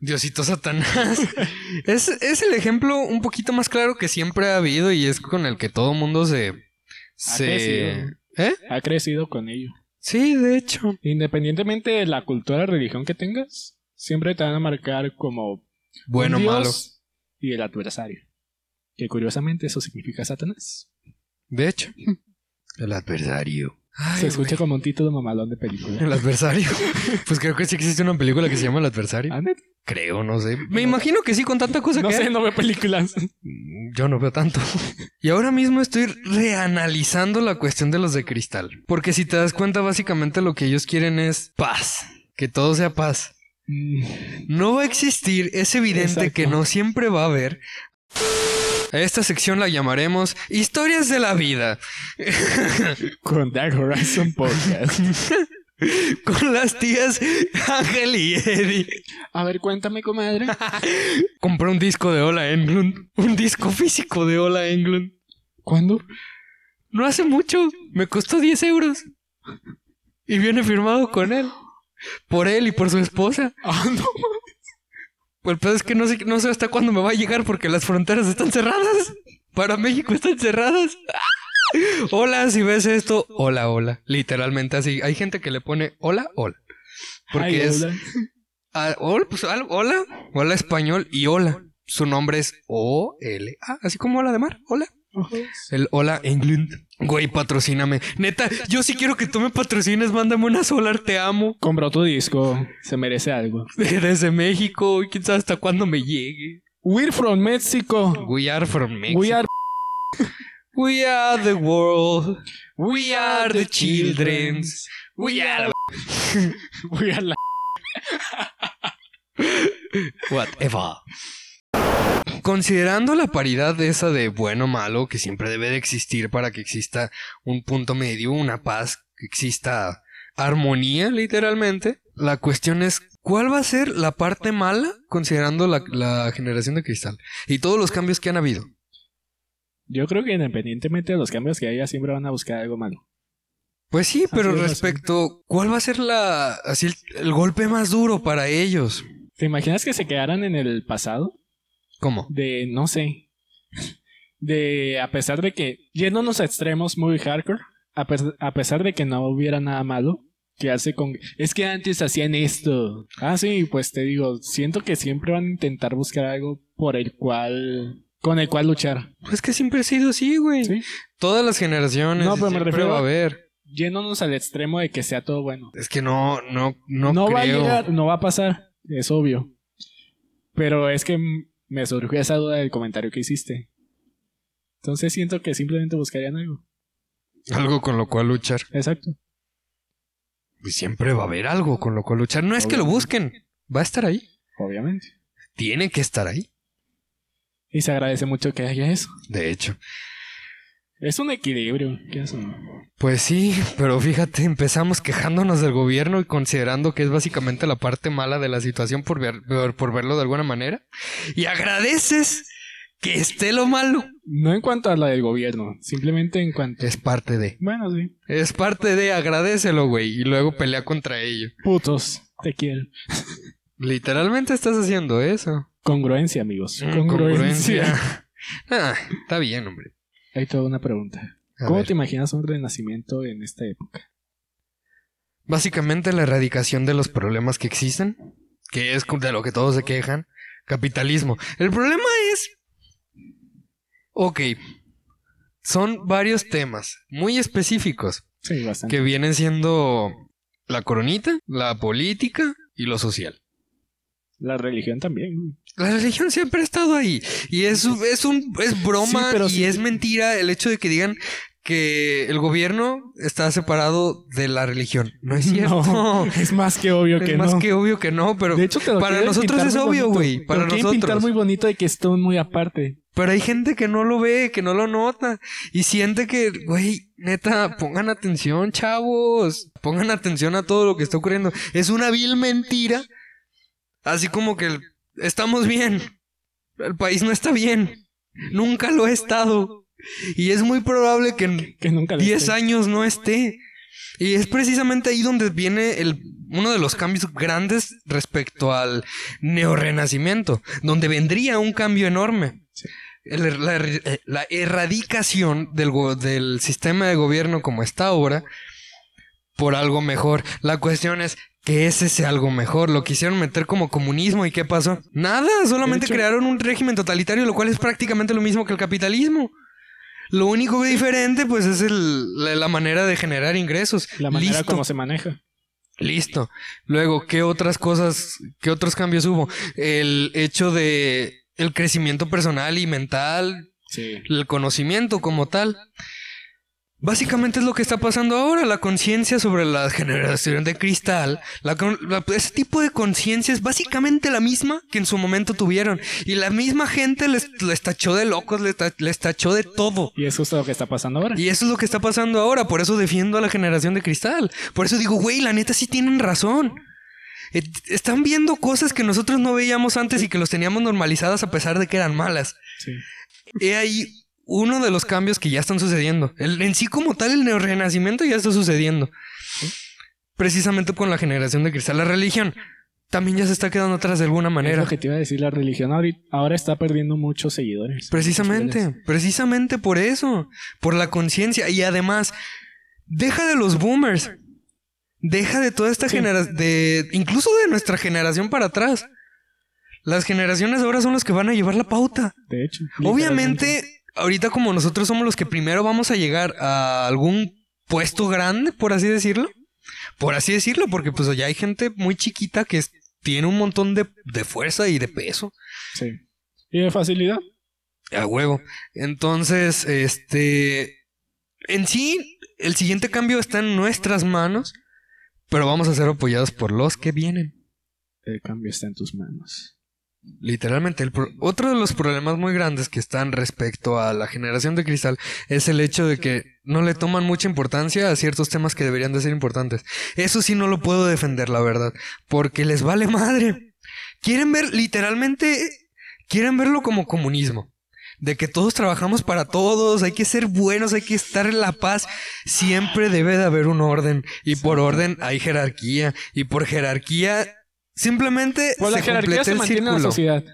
[SPEAKER 2] Diosito Satanás. es, es el ejemplo un poquito más claro que siempre ha habido y es con el que todo mundo se... se...
[SPEAKER 1] crecido.
[SPEAKER 2] ¿Eh?
[SPEAKER 1] Ha crecido con ello.
[SPEAKER 2] Sí, de hecho.
[SPEAKER 1] Independientemente de la cultura o religión que tengas, siempre te van a marcar como
[SPEAKER 2] Bueno o
[SPEAKER 1] un
[SPEAKER 2] malo.
[SPEAKER 1] dios y el adversario. Que curiosamente eso significa Satanás.
[SPEAKER 2] De hecho. El adversario. Ay,
[SPEAKER 1] Se escucha
[SPEAKER 2] güey.
[SPEAKER 1] como un título mamalón de película.
[SPEAKER 2] El adversario. pues creo que sí existe una película que se llama El adversario.
[SPEAKER 1] ¿Ah, neta?
[SPEAKER 2] Creo, no sé. Me imagino que sí, con tanta cosa
[SPEAKER 1] No
[SPEAKER 2] que
[SPEAKER 1] sé,
[SPEAKER 2] hay.
[SPEAKER 1] no veo películas.
[SPEAKER 2] Yo no veo tanto. Y ahora mismo estoy reanalizando la cuestión de los de cristal. Porque si te das cuenta, básicamente lo que ellos quieren es paz. Que todo sea paz.
[SPEAKER 1] Mm,
[SPEAKER 2] No va a existir, es evidente
[SPEAKER 1] Exacto.
[SPEAKER 2] que no siempre va a haber. A esta sección la llamaremos Historias de la vida.
[SPEAKER 1] Con Dark Horizon Podcast.
[SPEAKER 2] Con las tías Ángel y Eddie.
[SPEAKER 1] A ver, cuéntame, comadre.
[SPEAKER 2] Compré un disco de Hola Englund. Un disco físico de Hola Englund.
[SPEAKER 1] ¿Cuándo?
[SPEAKER 2] No hace mucho. Me costó 10 euros. Y viene firmado con él. Por él y por su esposa.
[SPEAKER 1] Ah, no.
[SPEAKER 2] Pues el pedo es que no sé, no sé hasta cuándo me va a llegar porque las fronteras están cerradas. Para México están cerradas. Hola, si ves esto, hola, hola. Literalmente así. Hay gente que le pone hola, hola. Porque es
[SPEAKER 1] hola.
[SPEAKER 2] ah, hola, pues, al- hola, hola español y hola. Su nombre es O-L-A, así como hola de mar, hola. El hola England. Güey, patrocíname. Neta, yo sí quiero que tú me patrocines. Mándame una solar, te amo.
[SPEAKER 1] Compró tu disco. Se merece algo.
[SPEAKER 2] Desde México, quién sabe hasta cuándo me llegue.
[SPEAKER 1] We're from Mexico.
[SPEAKER 2] We are from Mexico.
[SPEAKER 1] We are
[SPEAKER 2] We are the world. We are the children. We are
[SPEAKER 1] We are la...
[SPEAKER 2] whatever. Considerando la paridad esa de bueno o malo que siempre debe de existir para que exista un punto medio, una paz, que exista armonía literalmente, la cuestión es ¿cuál va a ser la parte mala considerando la, la generación de cristal y todos los cambios que han habido?
[SPEAKER 1] Yo creo que independientemente de los cambios que haya, siempre van a buscar algo malo.
[SPEAKER 2] Pues sí, pero respecto, ¿cuál va a ser la así el, el golpe más duro para ellos?
[SPEAKER 1] ¿Te imaginas que se quedaran en el pasado?
[SPEAKER 2] ¿Cómo?
[SPEAKER 1] De, no sé. De, a pesar de que, yéndonos a extremos muy hardcore, a, pes- a pesar de que no hubiera nada malo, que hace con... Es que antes hacían esto. Ah, sí, pues te digo, siento que siempre van a intentar buscar algo por el cual... Con el cual luchar.
[SPEAKER 2] Pues que siempre ha sido así, güey.
[SPEAKER 1] ¿sí?
[SPEAKER 2] Todas las generaciones.
[SPEAKER 1] No, pero me
[SPEAKER 2] siempre
[SPEAKER 1] refiero
[SPEAKER 2] va a haber.
[SPEAKER 1] Yéndonos al extremo de que sea todo bueno.
[SPEAKER 2] Es que no, no, no,
[SPEAKER 1] No, va a llegar, no va a pasar, es obvio. Pero es que me surgió esa duda del comentario que hiciste. Entonces siento que simplemente buscarían algo.
[SPEAKER 2] Algo con lo cual luchar.
[SPEAKER 1] Exacto.
[SPEAKER 2] Y siempre va a haber algo con lo cual luchar. No es que lo busquen. Va a estar ahí.
[SPEAKER 1] Obviamente.
[SPEAKER 2] Tiene que estar ahí.
[SPEAKER 1] Y se agradece mucho que haya eso.
[SPEAKER 2] De hecho.
[SPEAKER 1] Es un equilibrio. ¿Qué es eso?
[SPEAKER 2] Pues sí, pero fíjate, empezamos quejándonos del gobierno y considerando que es básicamente la parte mala de la situación por, ver- por verlo de alguna manera. Y agradeces que esté lo malo.
[SPEAKER 1] No en cuanto a la del gobierno, simplemente en cuanto...
[SPEAKER 2] Es parte de.
[SPEAKER 1] Bueno, sí.
[SPEAKER 2] Es parte de agradecelo, güey. Y luego pelea contra ello.
[SPEAKER 1] Putos, te quiero.
[SPEAKER 2] Literalmente estás haciendo eso.
[SPEAKER 1] Congruencia, amigos.
[SPEAKER 2] Mm,
[SPEAKER 1] Congruencia.
[SPEAKER 2] ah, está bien, hombre.
[SPEAKER 1] Hay toda una pregunta.
[SPEAKER 2] A
[SPEAKER 1] ¿Cómo
[SPEAKER 2] ver.
[SPEAKER 1] te imaginas un renacimiento en esta época?
[SPEAKER 2] Básicamente la erradicación de los problemas que existen, que es de lo que todos se quejan, capitalismo. El problema es, ok, son varios temas muy específicos
[SPEAKER 1] Sí, bastante.
[SPEAKER 2] que vienen siendo la coronita, la política y lo social.
[SPEAKER 1] La religión también.
[SPEAKER 2] La religión siempre ha estado ahí. Y es, es un es broma
[SPEAKER 1] Sí,
[SPEAKER 2] y
[SPEAKER 1] sí.
[SPEAKER 2] es mentira el hecho de que digan que el gobierno está separado de la religión. No es cierto.
[SPEAKER 1] No, es más que obvio
[SPEAKER 2] es
[SPEAKER 1] que
[SPEAKER 2] más
[SPEAKER 1] no.
[SPEAKER 2] que obvio que no, pero
[SPEAKER 1] de hecho, te lo
[SPEAKER 2] para nosotros es obvio, güey.
[SPEAKER 1] Te
[SPEAKER 2] Para
[SPEAKER 1] lo quieren pintar
[SPEAKER 2] nosotros.
[SPEAKER 1] muy bonito de que esto muy aparte.
[SPEAKER 2] Pero hay gente que no lo ve, que no lo nota y siente que, güey, neta, pongan atención, chavos. Pongan atención a todo lo que está ocurriendo. Es una vil mentira. Así como que el- estamos bien. El país no está bien. Nunca lo ha estado. Y es muy probable que en
[SPEAKER 1] Que nunca lo
[SPEAKER 2] 10
[SPEAKER 1] esté.
[SPEAKER 2] años no esté. Y es precisamente ahí donde viene el, uno de los cambios grandes respecto al neorrenacimiento, donde vendría un cambio enorme.
[SPEAKER 1] Sí.
[SPEAKER 2] El- la, er- eh, la erradicación del sistema de gobierno como está ahora por algo mejor. La cuestión es que es ese algo mejor. Lo quisieron meter como comunismo y ¿qué pasó? Nada, solamente
[SPEAKER 1] hecho-
[SPEAKER 2] crearon un régimen totalitario, lo cual es prácticamente lo mismo que el capitalismo. Lo único diferente, pues, es el- la, la manera de generar ingresos.
[SPEAKER 1] La manera
[SPEAKER 2] Listo.
[SPEAKER 1] como se maneja.
[SPEAKER 2] Listo. Luego, ¿qué otras cosas, qué otros cambios hubo? El hecho de el crecimiento personal y mental,
[SPEAKER 1] Sí.
[SPEAKER 2] el conocimiento como tal. Básicamente es lo que está pasando ahora, la conciencia sobre la generación de cristal. La ese tipo de conciencia es básicamente la misma que en su momento tuvieron. Y la misma gente les, les tachó de locos, les, ta- les tachó de todo.
[SPEAKER 1] Y es justo lo que está pasando ahora.
[SPEAKER 2] Y eso es lo que está pasando ahora, por eso defiendo a la generación de cristal. Por eso digo, güey, la neta sí tienen razón. Eh, Están viendo cosas que nosotros no veíamos antes y que los teníamos normalizadas a pesar de que eran malas.
[SPEAKER 1] Sí.
[SPEAKER 2] He ahí uno de los cambios que ya están sucediendo. El, en sí como tal, el neorrenacimiento ya está sucediendo. Precisamente con la generación de cristal. La religión también ya se está quedando atrás de alguna
[SPEAKER 1] Es
[SPEAKER 2] manera.
[SPEAKER 1] lo que te iba a decir, la religión ahora está perdiendo muchos seguidores.
[SPEAKER 2] Precisamente, precisamente por eso, por la conciencia y además, deja de los boomers, deja de toda esta
[SPEAKER 1] Sí.
[SPEAKER 2] generación, de incluso de nuestra generación para atrás. Las generaciones ahora son las que van a llevar la pauta.
[SPEAKER 1] De hecho.
[SPEAKER 2] Obviamente, ahorita como nosotros somos los que primero vamos a llegar a algún puesto grande, por así decirlo, por así decirlo, porque pues ya hay gente muy chiquita que tiene un montón de, de fuerza y de peso.
[SPEAKER 1] Sí. Y de facilidad.
[SPEAKER 2] A huevo. Entonces, este. En sí, el siguiente cambio está en nuestras manos, pero vamos a ser apoyados por los que vienen.
[SPEAKER 1] El cambio está en tus manos.
[SPEAKER 2] Literalmente, el otro de los problemas muy grandes que están respecto a la generación de cristal es el hecho de que no le toman mucha importancia a ciertos temas que deberían de ser importantes. Eso sí no lo puedo defender, la verdad, porque les vale madre. Quieren ver, literalmente, quieren verlo como comunismo. De que todos trabajamos para todos, hay que ser buenos, hay que estar en la paz. Siempre debe de haber un orden. Y por orden hay jerarquía. Y por jerarquía, simplemente
[SPEAKER 1] Por la
[SPEAKER 2] se
[SPEAKER 1] jerarquía se
[SPEAKER 2] el
[SPEAKER 1] mantiene en la sociedad.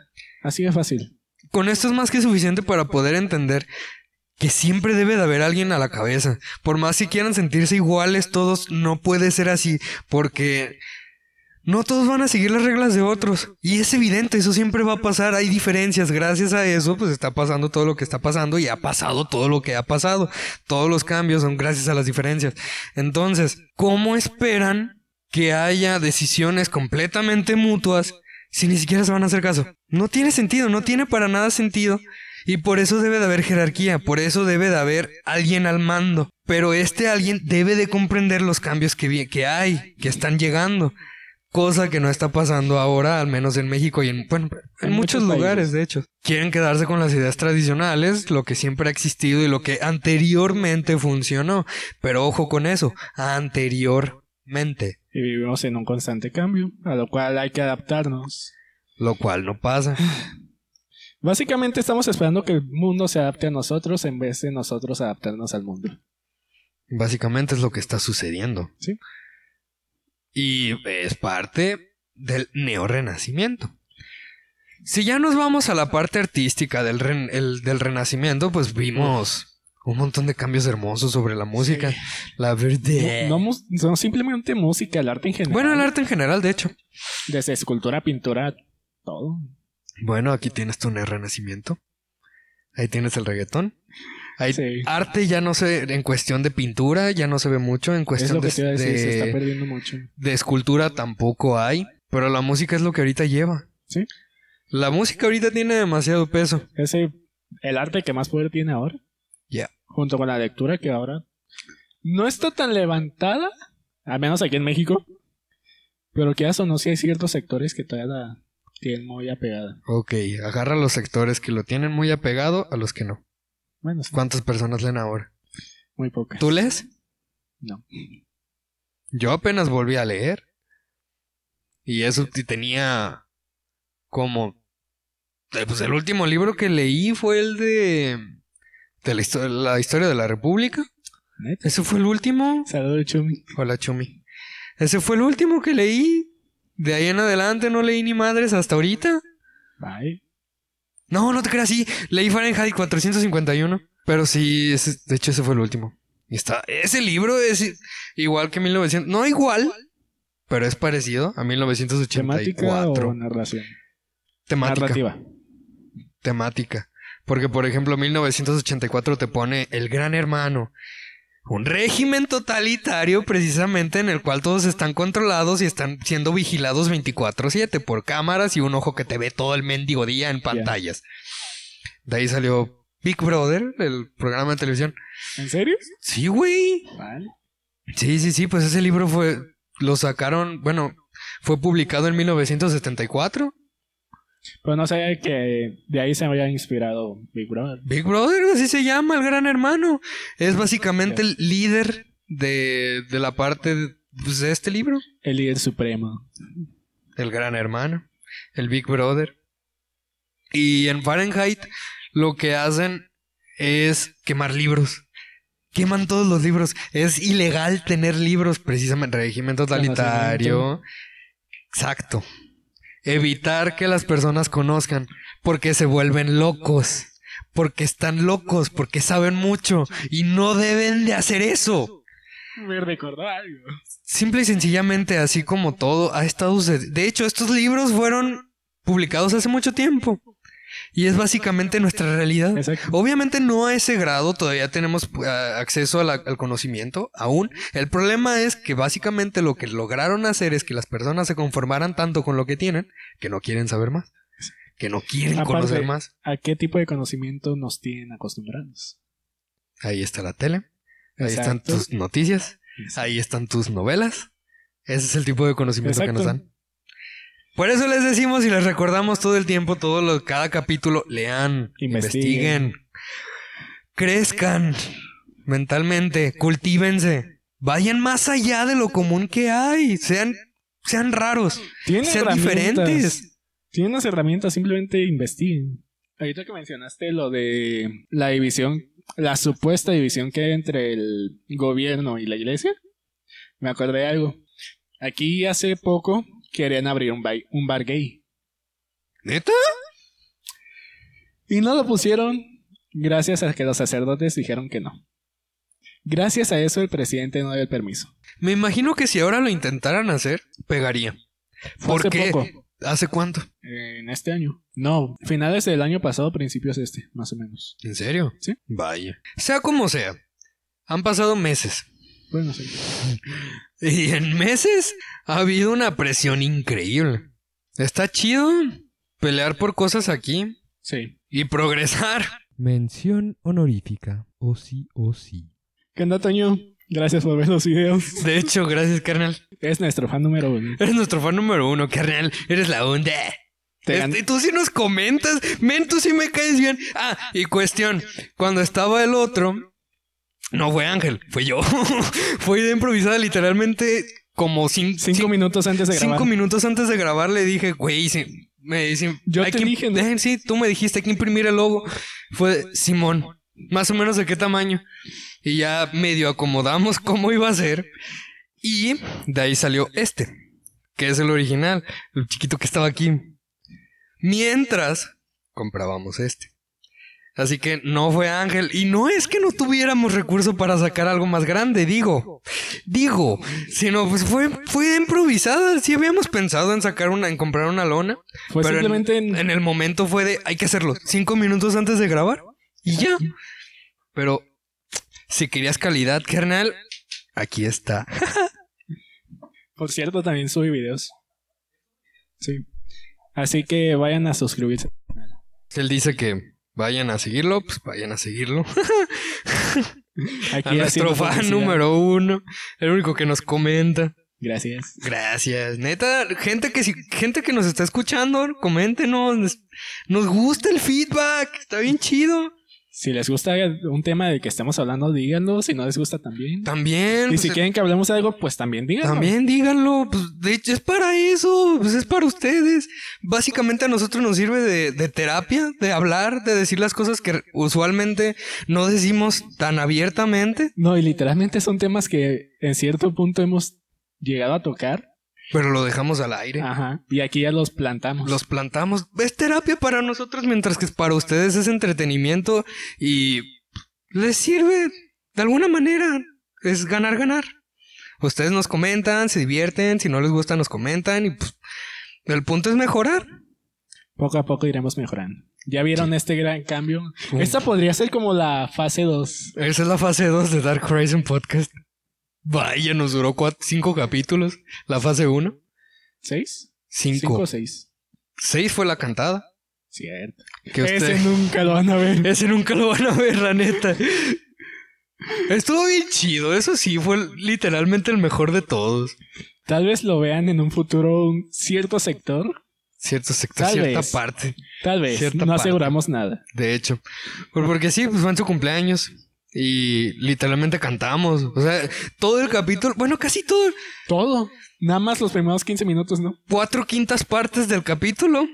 [SPEAKER 1] Así de fácil.
[SPEAKER 2] Con esto es más que suficiente para poder entender que siempre debe de haber alguien a la cabeza. Por más que quieran sentirse iguales todos, no puede ser así, porque no todos van a seguir las reglas de otros. Y es evidente, eso siempre va a pasar, hay diferencias. Gracias a eso, pues está pasando todo lo que está pasando y ha pasado todo lo que ha pasado. Todos los cambios son gracias a las diferencias. Entonces, ¿cómo esperan que haya decisiones completamente mutuas si ni siquiera se van a hacer caso? No tiene sentido, no tiene para nada sentido. Y por eso debe de haber jerarquía, por eso debe de haber alguien al mando. Pero este alguien debe de comprender los cambios que, que hay, que están llegando. Cosa que no está pasando ahora, al menos en México y en, bueno, en,
[SPEAKER 1] En
[SPEAKER 2] muchos,
[SPEAKER 1] muchos
[SPEAKER 2] lugares, de hecho. Quieren quedarse con las ideas tradicionales, lo que siempre ha existido y lo que anteriormente funcionó. Pero ojo con eso, anteriormente.
[SPEAKER 1] Y vivimos en un constante cambio, a lo cual hay que adaptarnos.
[SPEAKER 2] Lo cual no pasa.
[SPEAKER 1] Básicamente estamos esperando que el mundo se adapte a nosotros en vez de nosotros adaptarnos al mundo.
[SPEAKER 2] Básicamente es lo que está sucediendo.
[SPEAKER 1] Sí.
[SPEAKER 2] Y es parte del neorrenacimiento. Si ya nos vamos a la parte artística del, el- del renacimiento, pues vimos un montón de cambios hermosos sobre la música.
[SPEAKER 1] Sí.
[SPEAKER 2] La verdad.
[SPEAKER 1] No, no simplemente música, el arte en general.
[SPEAKER 2] bueno, el arte en general, de hecho.
[SPEAKER 1] Desde escultura, pintura, todo.
[SPEAKER 2] Bueno, aquí tienes tu neorrenacimiento. Ahí tienes el reggaetón. Ahí
[SPEAKER 1] Sí.
[SPEAKER 2] arte ya no se, en cuestión de pintura, ya no se ve mucho. En
[SPEAKER 1] Es
[SPEAKER 2] cuestión
[SPEAKER 1] lo que
[SPEAKER 2] de,
[SPEAKER 1] decir, se está
[SPEAKER 2] de-
[SPEAKER 1] perdiendo mucho.
[SPEAKER 2] de escultura tampoco hay. Pero la música es lo que ahorita lleva.
[SPEAKER 1] Sí.
[SPEAKER 2] La música ahorita tiene demasiado peso.
[SPEAKER 1] Ese, el arte que más poder tiene ahora.
[SPEAKER 2] Ya.
[SPEAKER 1] Junto con la lectura que ahora no está tan levantada, al menos aquí en México. Pero que eso no, si hay ciertos sectores que todavía la tienen muy apegada.
[SPEAKER 2] Ok, agarra los sectores que lo tienen muy apegado a los que no.
[SPEAKER 1] Bueno, sí,
[SPEAKER 2] ¿Cuántas personas leen ahora?
[SPEAKER 1] muy pocas.
[SPEAKER 2] ¿Tú lees?
[SPEAKER 1] No.
[SPEAKER 2] Yo apenas volví a leer. Y eso tenía como... eh, Pues el último libro que leí fue el de... De la, histo- la historia de la República.
[SPEAKER 1] ¿Neta?
[SPEAKER 2] Ese fue el último.
[SPEAKER 1] Saludos, Chumi.
[SPEAKER 2] Hola, Chumi. Ese fue el último que leí. De ahí en adelante no leí ni madres hasta ahorita.
[SPEAKER 1] Bye.
[SPEAKER 2] No, no te creas, sí. Leí Fahrenheit 451. Pero sí, ese- de hecho ese fue el último. Y está, ese libro es igual que 1900. No igual, pero es parecido a
[SPEAKER 1] ¿Temática
[SPEAKER 2] 1984.
[SPEAKER 1] o narración?
[SPEAKER 2] Temática.
[SPEAKER 1] Narrativa.
[SPEAKER 2] Temática. Porque, por ejemplo, 1984 te pone El Gran Hermano. Un régimen totalitario precisamente en el cual todos están controlados y están siendo vigilados 24/7 por cámaras y un ojo que te ve todo el mendigo día en pantallas. De ahí salió Big Brother, el programa de televisión.
[SPEAKER 1] ¿En serio?
[SPEAKER 2] Sí, güey.
[SPEAKER 1] Vale.
[SPEAKER 2] Sí, sí, sí, pues ese libro fue, lo sacaron, bueno, fue publicado en 1974.
[SPEAKER 1] Pero no sabía que de ahí se había inspirado Big Brother.
[SPEAKER 2] Big Brother, así se llama, el gran hermano. Es básicamente el líder de, de la parte de, pues, de este libro.
[SPEAKER 1] El líder supremo.
[SPEAKER 2] El gran hermano, el Big Brother. Y en Fahrenheit lo que hacen es quemar libros. Queman todos los libros. Es ilegal tener libros, precisamente. Régimen totalitario. Exacto. Evitar que las personas conozcan. Porque se vuelven locos. Porque están locos. Porque saben mucho. Y no deben de hacer eso.
[SPEAKER 1] Me recordó algo.
[SPEAKER 2] Simple y sencillamente, así como todo, ha estado sucediendo. De hecho, estos libros fueron publicados hace mucho tiempo. Y es básicamente nuestra realidad.
[SPEAKER 1] Exacto.
[SPEAKER 2] Obviamente no a ese grado, todavía tenemos eh, acceso la- al conocimiento aún. El problema es que básicamente lo que lograron hacer es que las personas se conformaran tanto con lo que tienen que no quieren saber más. Que no quieren
[SPEAKER 1] Aparte-
[SPEAKER 2] conocer más.
[SPEAKER 1] ¿A qué tipo de conocimiento nos tienen acostumbrados?
[SPEAKER 2] Ahí está la tele. Ahí están tus noticias. Ahí están tus novelas. Ese es el tipo de conocimiento que nos dan. Por eso les decimos y les recordamos todo el tiempo, todo lo, cada capítulo, lean,
[SPEAKER 1] Investiguen.
[SPEAKER 2] investiguen, crezcan mentalmente, cultívense, vayan más allá de lo común que hay, sean, sean raros, sean diferentes.
[SPEAKER 1] Tienen unas herramientas, simplemente investiguen. Ahorita que mencionaste lo de la división, la supuesta división que hay entre el gobierno y la iglesia, me acordé de algo. Aquí hace poco querían abrir un, bar gay.
[SPEAKER 2] ¿Neta?
[SPEAKER 1] Y no lo pusieron gracias a que los sacerdotes dijeron que no. Gracias a eso el presidente no dio el permiso.
[SPEAKER 2] Me imagino que si ahora lo intentaran hacer, pegaría. ¿Por
[SPEAKER 1] hace
[SPEAKER 2] qué?
[SPEAKER 1] poco,
[SPEAKER 2] ¿Hace cuánto?
[SPEAKER 1] en este año. No, finales del año pasado, principios de este, más o menos.
[SPEAKER 2] ¿En serio?
[SPEAKER 1] Sí.
[SPEAKER 2] Vaya. Sea como sea, han pasado meses.
[SPEAKER 1] Bueno, sí.
[SPEAKER 2] Y en meses ha habido una presión increíble. Está chido pelear por cosas aquí
[SPEAKER 1] Sí.
[SPEAKER 2] y progresar.
[SPEAKER 3] Mención honorífica. O sí, o sí.
[SPEAKER 1] ¿Qué onda, Toño? Gracias por ver los videos.
[SPEAKER 2] De hecho, gracias, carnal.
[SPEAKER 1] Es nuestro fan número uno.
[SPEAKER 2] Eres nuestro fan número uno, carnal. Eres la onda. Este, tú sí nos comentas. Men, tú sí me caes bien. Ah, y cuestión. Cuando estaba el otro, no fue Ángel, fue yo. fue improvisada, literalmente como cin-
[SPEAKER 1] Cinco
[SPEAKER 2] cin-
[SPEAKER 1] minutos antes de grabar.
[SPEAKER 2] Cinco minutos antes de grabar le dije, güey, me dice,
[SPEAKER 1] Yo te
[SPEAKER 2] que-
[SPEAKER 1] dije, ¿no?
[SPEAKER 2] sí, tú me dijiste hay que imprimir el logo. Fue Simón, más o menos de qué tamaño. Y ya medio acomodamos cómo iba a ser. Y de ahí salió este, que es el original, el chiquito que estaba aquí. Mientras comprábamos este. Así que no fue Ángel. Y no es que no tuviéramos recurso para sacar algo más grande, digo. Digo, sino pues fue, fue improvisada. Sí habíamos pensado en sacar una, en comprar una lona.
[SPEAKER 1] Fue
[SPEAKER 2] pero en-
[SPEAKER 1] simplemente en,
[SPEAKER 2] En el momento fue de, hay que hacerlo. Cinco minutos antes de grabar. Y ya. Pero si querías calidad, carnal, aquí está.
[SPEAKER 1] Por cierto, también sube videos. Sí. Así que vayan a suscribirse.
[SPEAKER 2] Él dice que vayan a seguirlo, pues vayan a seguirlo.
[SPEAKER 1] Aquí
[SPEAKER 2] a nuestro fan número uno, el único que nos comenta.
[SPEAKER 1] Gracias.
[SPEAKER 2] Gracias, neta, gente que si, gente que nos está escuchando, coméntenos, nos, nos gusta el feedback, está bien chido.
[SPEAKER 1] Si les gusta un tema del que estamos hablando, díganlo. Si no les gusta, también.
[SPEAKER 2] También,
[SPEAKER 1] Y
[SPEAKER 2] pues,
[SPEAKER 1] si quieren que hablemos de algo, pues también díganlo.
[SPEAKER 2] también díganlo, pues de hecho es para eso, pues es para ustedes. Básicamente a nosotros nos sirve de, de terapia, de hablar, de decir las cosas que usualmente no decimos tan abiertamente,
[SPEAKER 1] No, y literalmente son temas que en cierto punto hemos llegado a tocar.
[SPEAKER 2] Pero lo dejamos al aire.
[SPEAKER 1] Ajá. Y aquí ya los plantamos.
[SPEAKER 2] Los plantamos. Es terapia para nosotros, mientras que para ustedes es entretenimiento y les sirve de alguna manera. Es ganar, ganar. Ustedes nos comentan, se divierten, si no les gusta nos comentan y pues el punto es mejorar.
[SPEAKER 1] Poco a poco iremos mejorando. ¿Ya vieron este gran cambio? Esta podría ser como la fase 2.
[SPEAKER 2] Esa es la fase 2 de Dark Horizon Podcast. Vaya, nos duró cuatro, cinco capítulos. La fase 1.
[SPEAKER 1] ¿Seis?
[SPEAKER 2] Cinco.
[SPEAKER 1] ¿Cinco o seis?
[SPEAKER 2] Seis fue la cantada.
[SPEAKER 1] Cierto.
[SPEAKER 2] Que usted-
[SPEAKER 1] Ese nunca lo van a ver.
[SPEAKER 2] Ese nunca lo van a ver, la neta. Estuvo bien chido. Eso sí, fue literalmente el mejor de todos.
[SPEAKER 1] Tal vez lo vean en un futuro un cierto sector.
[SPEAKER 2] Cierto sector,
[SPEAKER 1] Tal
[SPEAKER 2] cierta
[SPEAKER 1] vez.
[SPEAKER 2] parte.
[SPEAKER 1] Tal vez.
[SPEAKER 2] Cierta
[SPEAKER 1] no
[SPEAKER 2] parte.
[SPEAKER 1] aseguramos nada.
[SPEAKER 2] De hecho. Por- Porque sí, pues fue en su cumpleaños. Y literalmente cantamos. O sea, todo el capítulo, bueno, casi todo,
[SPEAKER 1] Todo. Nada más los primeros 15 minutos, ¿no?
[SPEAKER 2] cuatro quintas partes del capítulo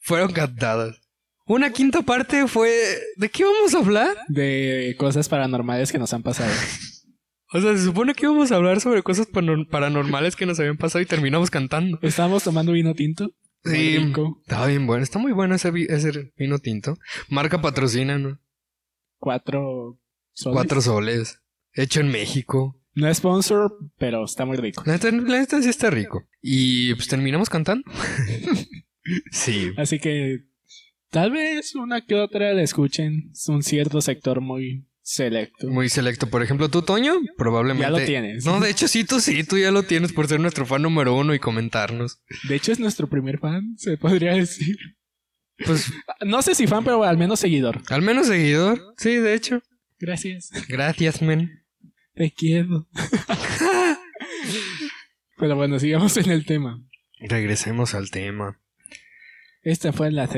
[SPEAKER 2] fueron cantadas. Una quinta parte fue. ¿De qué vamos a hablar?
[SPEAKER 1] De cosas paranormales que nos han pasado.
[SPEAKER 2] O sea, se supone que íbamos a hablar sobre cosas paranormales que nos habían pasado y terminamos cantando.
[SPEAKER 1] Estábamos tomando vino tinto.
[SPEAKER 2] Sí, estaba bien bueno. Está muy bueno ese, vi- ese vino tinto. Marca patrocina, ¿no?
[SPEAKER 1] Cuatro soles.
[SPEAKER 2] Cuatro soles. Hecho en México.
[SPEAKER 1] No es sponsor, pero está muy rico.
[SPEAKER 2] La neta, la neta sí está rico. Y pues terminamos cantando. sí.
[SPEAKER 1] Así que tal vez una que otra la escuchen. Es un cierto sector muy selecto.
[SPEAKER 2] Muy selecto. Por ejemplo, tú, Toño, probablemente.
[SPEAKER 1] Ya lo tienes.
[SPEAKER 2] No, de hecho, sí, tú sí, tú ya lo tienes por ser nuestro fan número uno y comentarnos.
[SPEAKER 1] De hecho, es nuestro primer fan, se podría decir.
[SPEAKER 2] Pues,
[SPEAKER 1] No sé si fan, pero al menos seguidor.
[SPEAKER 2] al menos seguidor. Sí, de hecho.
[SPEAKER 1] Gracias.
[SPEAKER 2] Gracias, men.
[SPEAKER 1] Te quiero. pero bueno, sigamos en el tema.
[SPEAKER 2] Regresemos al tema.
[SPEAKER 1] Esta fue la,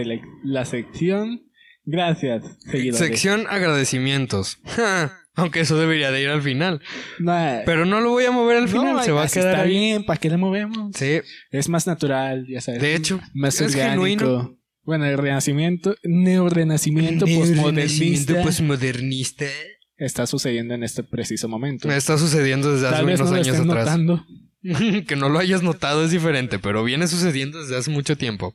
[SPEAKER 1] la sección. Gracias, seguidores.
[SPEAKER 2] Sección agradecimientos. Aunque eso debería de ir al final.
[SPEAKER 1] No,
[SPEAKER 2] Pero no lo voy a mover al final,
[SPEAKER 1] no,
[SPEAKER 2] se va a quedar
[SPEAKER 1] está
[SPEAKER 2] ahí.
[SPEAKER 1] bien, ¿para qué le movemos?
[SPEAKER 2] Sí,
[SPEAKER 1] Es más natural, ya sabes.
[SPEAKER 2] de hecho,
[SPEAKER 1] más
[SPEAKER 2] es
[SPEAKER 1] orgánico.
[SPEAKER 2] genuino.
[SPEAKER 1] Bueno, el renacimiento, neorrenacimiento postmodernista
[SPEAKER 2] postmodernista.
[SPEAKER 1] está sucediendo en este preciso momento.
[SPEAKER 2] Está sucediendo desde hace
[SPEAKER 1] Tal vez
[SPEAKER 2] unos
[SPEAKER 1] no lo
[SPEAKER 2] años atrás.
[SPEAKER 1] notando.
[SPEAKER 2] que no lo hayas notado es diferente, pero viene sucediendo desde hace mucho tiempo.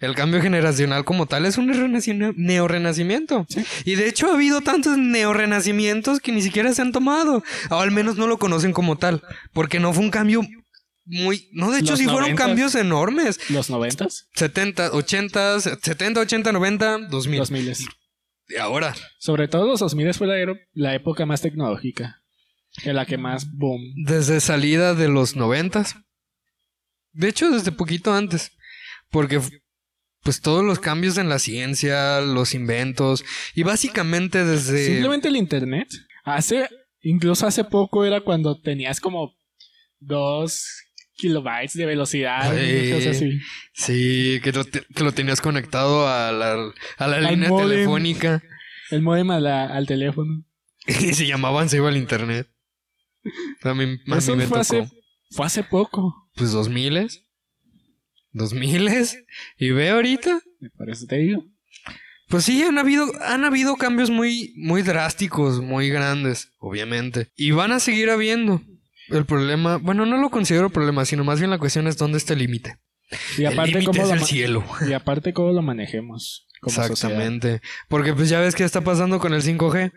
[SPEAKER 2] El cambio generacional como tal es un renaci- neorrenacimiento.
[SPEAKER 1] Sí.
[SPEAKER 2] Y de hecho ha habido tantos neorrenacimientos que ni siquiera se han tomado. O al menos no lo conocen como tal. Porque no fue un cambio muy... No, de hecho
[SPEAKER 1] Los
[SPEAKER 2] sí fueron
[SPEAKER 1] 90s.
[SPEAKER 2] cambios enormes.
[SPEAKER 1] Los noventas,
[SPEAKER 2] 70, 80, 70, 80, 90, 2000.
[SPEAKER 1] los miles.
[SPEAKER 2] Y ahora.
[SPEAKER 1] Sobre todo los 2000 fue la, la época más tecnológica. En la que más boom.
[SPEAKER 2] Desde salida de los 90. De hecho, desde poquito antes. Porque pues todos los cambios en la ciencia, los inventos y básicamente desde
[SPEAKER 1] Simplemente el internet. Hace, incluso hace poco era cuando tenías como dos kilobytes de velocidad.
[SPEAKER 2] Ay.
[SPEAKER 1] cosas así.
[SPEAKER 2] sí, que lo, te- que lo tenías conectado a la, a la línea telefónica
[SPEAKER 1] El modem a la- al teléfono.
[SPEAKER 2] y se llamaban se iba al internet. A mí, a mí
[SPEAKER 1] Eso
[SPEAKER 2] me
[SPEAKER 1] fue
[SPEAKER 2] tocó.
[SPEAKER 1] hace, fue hace poco.
[SPEAKER 2] Pues dos miles. Dos miles. Y ve ahorita.
[SPEAKER 1] Por eso te digo.
[SPEAKER 2] Pues sí, han habido, han habido cambios muy, muy drásticos, muy grandes, obviamente. Y van a seguir habiendo. El problema, bueno, no lo considero problema, sino más bien la cuestión es dónde está el límite.
[SPEAKER 1] Y
[SPEAKER 2] El
[SPEAKER 1] aparte,
[SPEAKER 2] límite
[SPEAKER 1] cómo
[SPEAKER 2] es
[SPEAKER 1] lo
[SPEAKER 2] el cielo.
[SPEAKER 1] y aparte cómo lo manejemos. Como sociedad.
[SPEAKER 2] Exactamente. Porque pues ya ves qué está pasando con el 5G.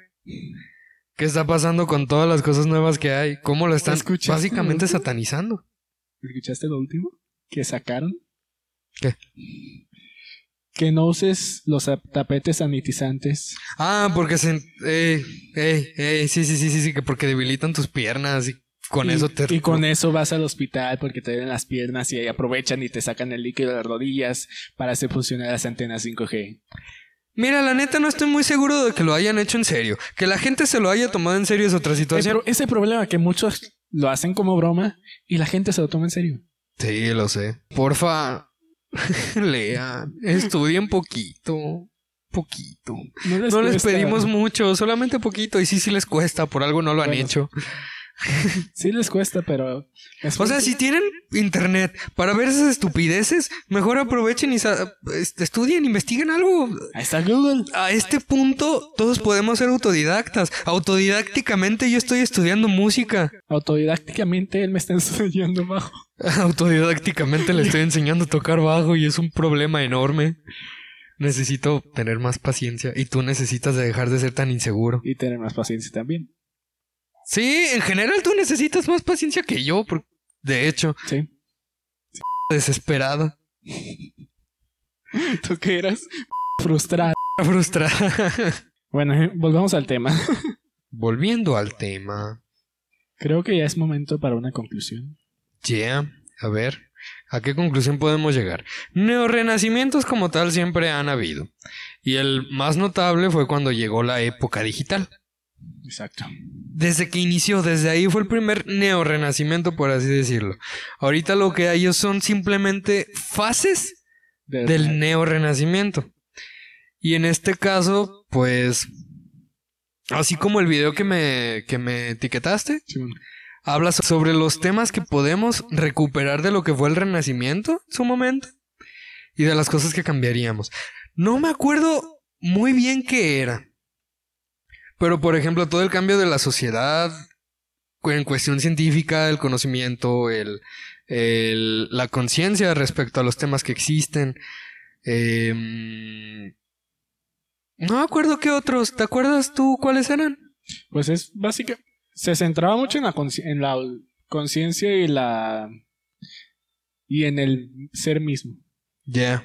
[SPEAKER 2] ¿Qué está pasando con todas las cosas nuevas que hay? ¿Cómo lo están
[SPEAKER 1] ¿Escuchaste
[SPEAKER 2] básicamente
[SPEAKER 1] lo
[SPEAKER 2] satanizando?
[SPEAKER 1] ¿Escuchaste lo último? Que sacaron.
[SPEAKER 2] ¿Qué?
[SPEAKER 1] que no uses los ap- tapetes sanitizantes.
[SPEAKER 2] Ah, porque se... Eh, eh, eh, sí, sí, sí, sí, sí, que porque debilitan tus piernas y con
[SPEAKER 1] y,
[SPEAKER 2] eso te...
[SPEAKER 1] y con eso vas al hospital porque te duelen las piernas y ahí aprovechan y te sacan el líquido de las rodillas para hacer funcionar las antenas 5G.
[SPEAKER 2] Mira, la neta no estoy muy seguro de que lo hayan hecho en serio. Que la gente se lo haya tomado en serio es otra situación.
[SPEAKER 1] pro- ese problema que muchos lo hacen como broma y la gente se lo toma en serio.
[SPEAKER 2] Sí, lo sé. Porfa, lean, estudien poquito, poquito.
[SPEAKER 1] No les,
[SPEAKER 2] No les
[SPEAKER 1] cuesta.
[SPEAKER 2] pedimos mucho, solamente poquito. Y sí, sí les cuesta, por algo no lo han hecho.
[SPEAKER 1] Sí les cuesta, pero... es
[SPEAKER 2] O sea, si tienen internet para ver esas estupideces, mejor aprovechen y sa- est- estudien, investiguen algo.
[SPEAKER 1] Ahí está Google.
[SPEAKER 2] A este punto, todos podemos ser autodidactas. Autodidácticamente yo estoy estudiando música.
[SPEAKER 1] Autodidácticamente él me está enseñando bajo.
[SPEAKER 2] Autodidácticamente le estoy enseñando a tocar bajo y es un problema enorme. Necesito tener más paciencia y tú necesitas de dejar de ser tan inseguro.
[SPEAKER 1] Y tener más paciencia también.
[SPEAKER 2] Sí, en general tú necesitas más paciencia que yo, por- de hecho,
[SPEAKER 1] Sí.
[SPEAKER 2] desesperada,
[SPEAKER 1] Tú que eras frustrado.
[SPEAKER 2] frustrada.
[SPEAKER 1] Bueno, eh, volvamos al tema.
[SPEAKER 2] Volviendo al tema.
[SPEAKER 1] Creo que ya es momento para una conclusión.
[SPEAKER 2] Yeah, a ver, ¿a qué conclusión podemos llegar? Neorrenacimientos como tal siempre han habido. Y el más notable fue cuando llegó la época digital.
[SPEAKER 1] Exacto.
[SPEAKER 2] Desde que inició, desde ahí fue el primer neorrenacimiento, por así decirlo. Ahorita lo que hay son simplemente fases
[SPEAKER 1] De-
[SPEAKER 2] del neorrenacimiento. Y en este caso, pues, así como el video que me, que me etiquetaste,
[SPEAKER 1] Sí, bueno.
[SPEAKER 2] habla so- sobre los temas que podemos recuperar de lo que fue el renacimiento en su momento y de las cosas que cambiaríamos. No me acuerdo muy bien qué era. Pero, por ejemplo, todo el cambio de la sociedad en cuestión científica, el conocimiento, el, el- la conciencia respecto a los temas que existen. Em, no me acuerdo qué otros. ¿Te acuerdas tú cuáles eran?
[SPEAKER 1] Pues es básica. Se centraba mucho en la consci- en la conciencia y la y en el ser mismo.
[SPEAKER 2] Ya.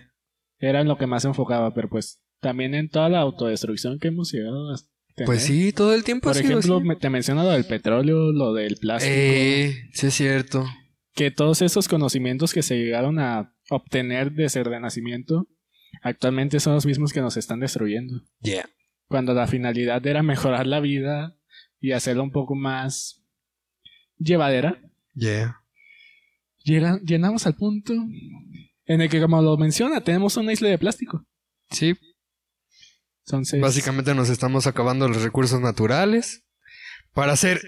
[SPEAKER 1] Era en lo que más se enfocaba, pero pues también en toda la autodestrucción que hemos llegado a tener.
[SPEAKER 2] Pues sí, todo el tiempo
[SPEAKER 1] Por
[SPEAKER 2] ha sido
[SPEAKER 1] ejemplo,
[SPEAKER 2] así.
[SPEAKER 1] te menciono lo del petróleo, lo del plástico,
[SPEAKER 2] Eh, sí es cierto.
[SPEAKER 1] que todos esos conocimientos que se llegaron a obtener de ese renacimiento actualmente son los mismos que nos están destruyendo.
[SPEAKER 2] Yeah.
[SPEAKER 1] Cuando la finalidad era mejorar la vida y hacerla un poco más llevadera,
[SPEAKER 2] Yeah.
[SPEAKER 1] llega- llegamos al punto en el que, como lo menciona, tenemos una isla de plástico.
[SPEAKER 2] Sí,
[SPEAKER 1] Entonces,
[SPEAKER 2] básicamente nos estamos acabando los recursos naturales para hacer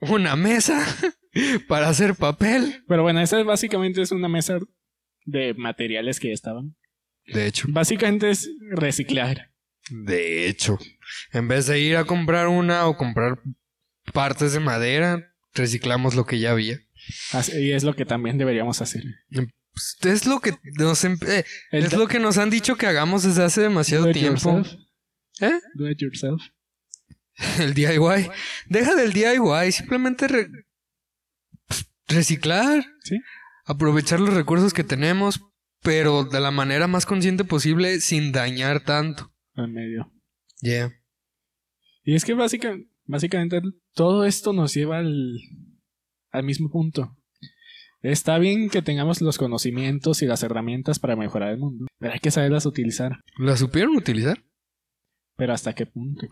[SPEAKER 2] una mesa, para hacer papel.
[SPEAKER 1] Pero bueno, esa básicamente es una mesa de materiales que ya estaban.
[SPEAKER 2] De hecho,
[SPEAKER 1] Básicamente es reciclar.
[SPEAKER 2] de hecho, en vez de ir a comprar una o comprar partes de madera, reciclamos lo que ya había.
[SPEAKER 1] Así- Y es lo que también deberíamos hacer.
[SPEAKER 2] Pues, es lo que nos em- eh, es lo que nos han dicho que hagamos desde hace demasiado tiempo.
[SPEAKER 1] yourself.
[SPEAKER 2] ¿Eh?
[SPEAKER 1] Do it yourself.
[SPEAKER 2] El DIY. Deja del DIY, simplemente re- reciclar.
[SPEAKER 1] Sí.
[SPEAKER 2] Aprovechar los recursos que tenemos, pero de la manera más consciente posible sin dañar tanto.
[SPEAKER 1] Al medio.
[SPEAKER 2] Yeah.
[SPEAKER 1] Y es que básica- básicamente todo esto nos lleva al, al mismo punto. Está bien que tengamos los conocimientos y las herramientas para mejorar el mundo, pero hay que saberlas utilizar.
[SPEAKER 2] ¿La supieron utilizar?
[SPEAKER 1] Pero ¿hasta qué punto?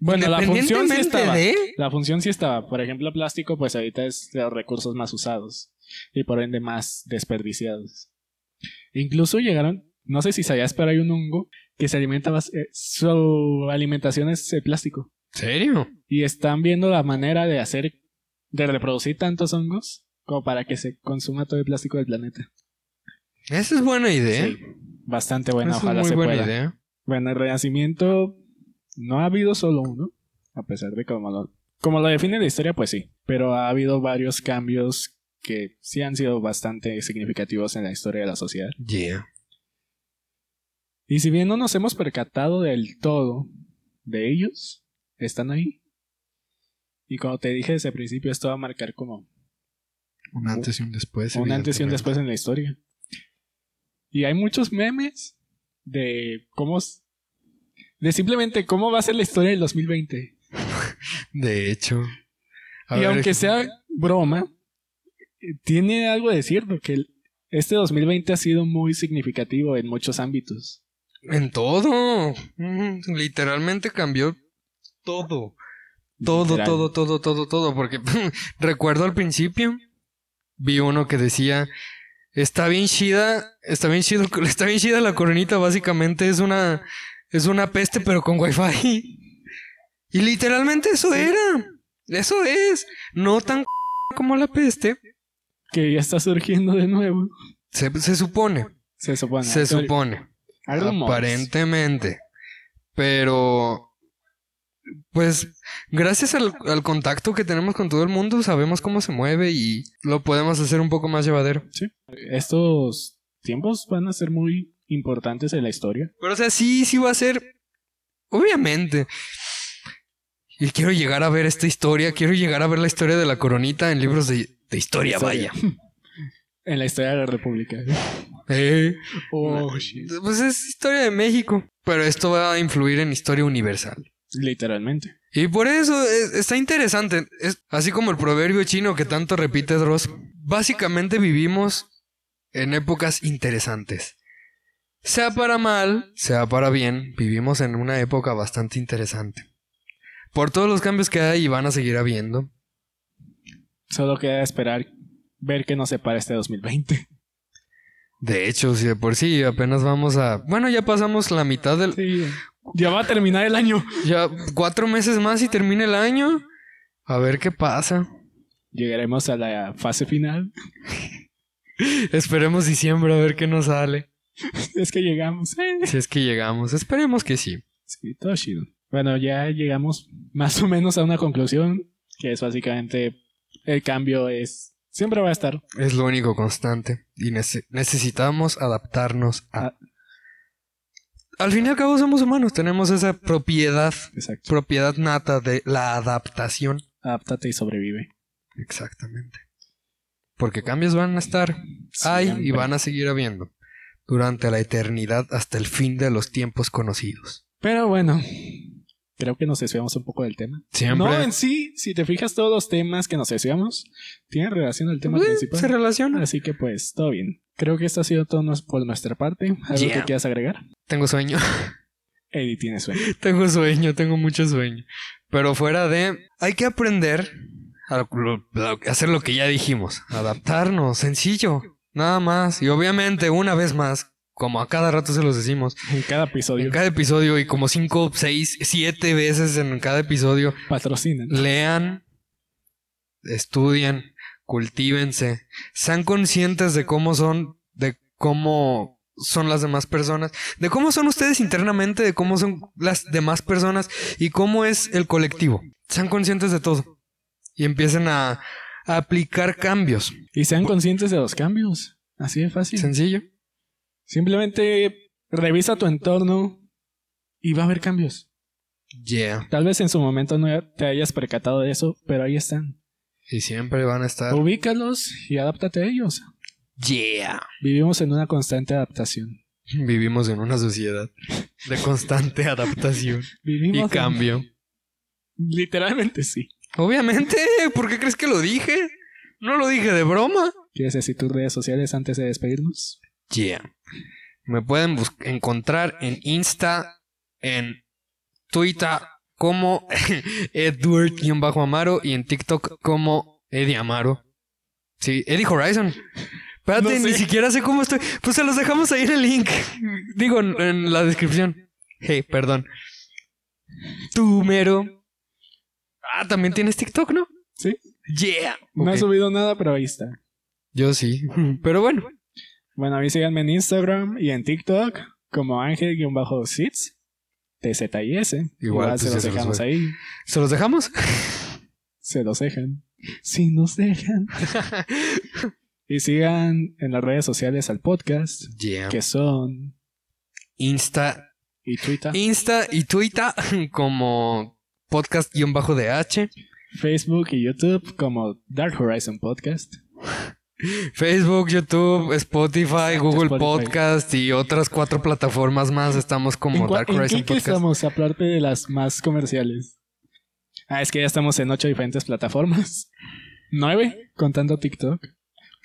[SPEAKER 1] Bueno, la función sí estaba.
[SPEAKER 2] de...
[SPEAKER 1] La función sí estaba. Por ejemplo, plástico, pues ahorita es de los recursos más usados y por ende más desperdiciados. Incluso llegaron, no sé si sabías, pero hay un hongo que se alimenta, bas- eh, su alimentación es el plástico.
[SPEAKER 2] ¿Serio?
[SPEAKER 1] Y están viendo la manera de hacer, de reproducir tantos hongos como para que se consuma todo el plástico del planeta.
[SPEAKER 2] Esa es buena idea.
[SPEAKER 1] Sí, bastante buena,
[SPEAKER 2] Esa
[SPEAKER 1] ojalá
[SPEAKER 2] es muy
[SPEAKER 1] se
[SPEAKER 2] buena
[SPEAKER 1] pueda.
[SPEAKER 2] idea.
[SPEAKER 1] Bueno, el renacimiento no ha habido solo uno, a pesar de como lo, como lo define la historia, pues sí, pero ha habido varios cambios que sí han sido bastante significativos en la historia de la sociedad.
[SPEAKER 2] Yeah.
[SPEAKER 1] Y si bien no nos hemos percatado del todo de ellos, están ahí. Y como te dije desde el principio, esto va a marcar como
[SPEAKER 2] Un antes y un después.
[SPEAKER 1] un antes y un después en la historia. Y hay muchos memes de cómo... De simplemente cómo va a ser la historia del 2020.
[SPEAKER 2] De hecho. A
[SPEAKER 1] y
[SPEAKER 2] ver,
[SPEAKER 1] aunque sea broma, tiene algo de cierto, que el- este 2020 ha sido muy significativo en muchos ámbitos.
[SPEAKER 2] En todo. Literalmente cambió todo. Todo,
[SPEAKER 1] Literal.
[SPEAKER 2] todo, todo, todo, todo. Porque recuerdo al principio, vi uno que decía, está bien chida, está bien chido, está bien chida la coronita, básicamente es una, es una peste pero con wifi. Y literalmente eso era. Eso es. No tan como la peste.
[SPEAKER 1] Que ya está surgiendo de nuevo.
[SPEAKER 2] Se, se supone.
[SPEAKER 1] Se supone.
[SPEAKER 2] Se supone. Aparentemente. Pero, pues, gracias al, al contacto que tenemos con todo el mundo, sabemos cómo se mueve y lo podemos hacer un poco más llevadero.
[SPEAKER 1] Estos tiempos van a ser muy importantes en la historia.
[SPEAKER 2] Pero, o sea, sí, sí va a ser. Obviamente. Y quiero llegar a ver esta historia, quiero llegar a ver la historia de la coronita en libros de, de historia,
[SPEAKER 1] Historia.
[SPEAKER 2] vaya.
[SPEAKER 1] En la historia de la República.
[SPEAKER 2] Eh,
[SPEAKER 1] Oh, shit.
[SPEAKER 2] pues es historia de México. Pero esto va a influir en historia universal.
[SPEAKER 1] Literalmente.
[SPEAKER 2] Y por eso es- está interesante. Es así como el proverbio chino que tanto repites, Ross. Básicamente vivimos en épocas interesantes. Sea para mal, sea para bien, vivimos en una época bastante interesante. Por todos los cambios que hay y van a seguir habiendo.
[SPEAKER 1] Solo queda esperar ver qué nos separa este 2020.
[SPEAKER 2] De hecho, si de por sí apenas vamos a... Bueno, ya pasamos la mitad del...
[SPEAKER 1] Sí. Ya va a terminar el año.
[SPEAKER 2] Ya cuatro meses más y termina el año. A ver qué pasa.
[SPEAKER 1] Llegaremos a la fase final.
[SPEAKER 2] Esperemos diciembre a ver qué nos sale.
[SPEAKER 1] Es que llegamos. eh.
[SPEAKER 2] Si es que llegamos. Esperemos que sí.
[SPEAKER 1] Sí, todo chido. Bueno, ya llegamos más o menos a una conclusión, que es básicamente el cambio es siempre va a estar.
[SPEAKER 2] Es lo único constante. Y nece- necesitamos adaptarnos a...
[SPEAKER 1] Ah.
[SPEAKER 2] Al fin y al cabo somos humanos. Tenemos esa propiedad,
[SPEAKER 1] Exacto.
[SPEAKER 2] propiedad nata de la adaptación.
[SPEAKER 1] Adáptate y sobrevive.
[SPEAKER 2] Exactamente. Porque cambios van a estar, hay y van a seguir habiendo. Durante la eternidad hasta el fin de los tiempos conocidos.
[SPEAKER 1] Pero bueno, creo que nos desviamos un poco del tema.
[SPEAKER 2] Siempre.
[SPEAKER 1] No, en sí, si te fijas, todos los temas que nos desviamos tienen relación al tema
[SPEAKER 2] Eh,
[SPEAKER 1] principal.
[SPEAKER 2] se relaciona.
[SPEAKER 1] Así que pues, todo bien. Creo que esto ha sido todo por nuestra parte. ¿Algo
[SPEAKER 2] Yeah.
[SPEAKER 1] que quieras agregar?
[SPEAKER 2] Tengo sueño.
[SPEAKER 1] Eddie tiene sueño.
[SPEAKER 2] tengo sueño, tengo mucho sueño. Pero fuera de... Hay que aprender hacer lo que ya dijimos. Adaptarnos, sencillo. Nada más. Y obviamente, una vez más, como a cada rato se los decimos,
[SPEAKER 1] En cada episodio
[SPEAKER 2] en cada episodio y como cinco, seis, siete veces en cada episodio,
[SPEAKER 1] patrocinan.
[SPEAKER 2] lean, estudien, cultívense, sean conscientes de cómo son, de cómo son las demás personas, de cómo son ustedes internamente, de cómo son las demás personas y cómo es el colectivo. Sean conscientes de todo y empiecen a, a aplicar cambios.
[SPEAKER 1] Y sean conscientes de los cambios. Así de fácil.
[SPEAKER 2] Sencillo.
[SPEAKER 1] Simplemente revisa tu entorno y va a haber cambios.
[SPEAKER 2] Yeah.
[SPEAKER 1] Tal vez en su momento no te hayas percatado de eso, pero ahí están.
[SPEAKER 2] Y siempre van a estar.
[SPEAKER 1] Ubícalos y adáptate a ellos.
[SPEAKER 2] Yeah.
[SPEAKER 1] Vivimos en una constante adaptación.
[SPEAKER 2] Vivimos en una sociedad de constante adaptación
[SPEAKER 1] Vivimos
[SPEAKER 2] y
[SPEAKER 1] en-
[SPEAKER 2] cambio.
[SPEAKER 1] Literalmente sí.
[SPEAKER 2] Obviamente, ¿por qué crees que lo dije? No lo dije de broma.
[SPEAKER 1] ¿Quieres decir tus redes sociales antes de despedirnos?
[SPEAKER 2] Yeah. Me pueden encontrar en Insta, en Twitter como Edward-Amaro y en TikTok como Eddie Amaro. Sí, Eddie Horizon. Espérate,
[SPEAKER 1] No sé.
[SPEAKER 2] ni siquiera sé cómo estoy. Pues se los dejamos ahí en el link. Digo, en, en la descripción. Hey, perdón. Tú, mero. Ah, también tienes TikTok, ¿no?
[SPEAKER 1] Sí.
[SPEAKER 2] Yeah.
[SPEAKER 1] No he
[SPEAKER 2] Ok.
[SPEAKER 1] subido nada, pero ahí está.
[SPEAKER 2] Yo sí. Pero bueno.
[SPEAKER 1] Bueno, a mí síganme en Instagram y en TikTok como Ángel-Sits. T-Z-I-S.
[SPEAKER 2] Igual,
[SPEAKER 1] se
[SPEAKER 2] pues,
[SPEAKER 1] los
[SPEAKER 2] se los
[SPEAKER 1] dejamos
[SPEAKER 2] voy.
[SPEAKER 1] ahí.
[SPEAKER 2] ¿Se los dejamos?
[SPEAKER 1] Se los dejan. Sí, nos dejan. Y sigan en las redes sociales al podcast,
[SPEAKER 2] Yeah.
[SPEAKER 1] que son.
[SPEAKER 2] Insta,
[SPEAKER 1] Y Twitter,
[SPEAKER 2] Insta y Twitter como podcast-DH.
[SPEAKER 1] Facebook y YouTube como Dark Horizon Podcast.
[SPEAKER 2] Facebook, YouTube, Spotify, Google
[SPEAKER 1] Spotify.
[SPEAKER 2] Podcast y otras cuatro plataformas más. Estamos
[SPEAKER 1] ¿En,
[SPEAKER 2] como Dark
[SPEAKER 1] en
[SPEAKER 2] Horizon
[SPEAKER 1] qué, qué
[SPEAKER 2] Podcast.
[SPEAKER 1] estamos? Aparte de las más comerciales. Ah, es que ya estamos en ocho diferentes plataformas. Nueve, contando TikTok.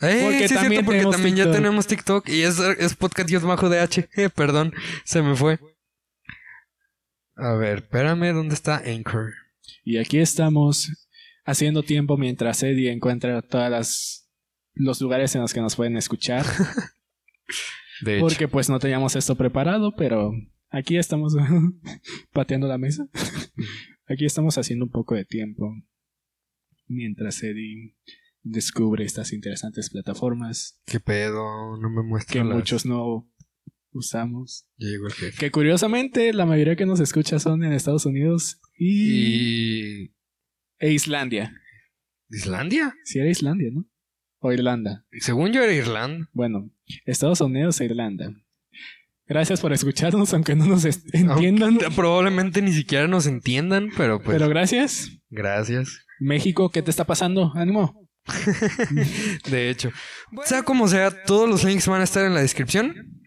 [SPEAKER 2] Eh,
[SPEAKER 1] Porque
[SPEAKER 2] sí, es
[SPEAKER 1] también
[SPEAKER 2] cierto, porque también ya
[SPEAKER 1] TikTok.
[SPEAKER 2] tenemos TikTok y es, es podcast guion bajo de H. Eh, perdón, se me fue. A ver, espérame, ¿dónde está Anchor?
[SPEAKER 1] Y aquí estamos haciendo tiempo mientras Eddie encuentra todas las los lugares en los que nos pueden escuchar.
[SPEAKER 2] De hecho.
[SPEAKER 1] Porque pues no teníamos esto preparado, pero aquí estamos pateando la mesa. Aquí estamos haciendo un poco de tiempo mientras Eddie descubre estas interesantes plataformas
[SPEAKER 2] ¿Qué pedo? No me muestra
[SPEAKER 1] que
[SPEAKER 2] las-
[SPEAKER 1] muchos no usamos.
[SPEAKER 2] Ya llegó el jefe.
[SPEAKER 1] Que curiosamente la mayoría que nos escucha son en Estados Unidos y...
[SPEAKER 2] ¿Y
[SPEAKER 1] e Islandia.
[SPEAKER 2] Islandia?
[SPEAKER 1] Si era Islandia, ¿no? O Irlanda.
[SPEAKER 2] Según yo era Irlanda.
[SPEAKER 1] Bueno, Estados Unidos e Irlanda. Gracias por escucharnos, aunque no nos entiendan.
[SPEAKER 2] Aunque probablemente ni siquiera nos entiendan, pero pues
[SPEAKER 1] Pero gracias.
[SPEAKER 2] gracias.
[SPEAKER 1] México, ¿qué te está pasando? Ánimo.
[SPEAKER 2] De hecho, sea como sea, todos los links van a estar en la descripción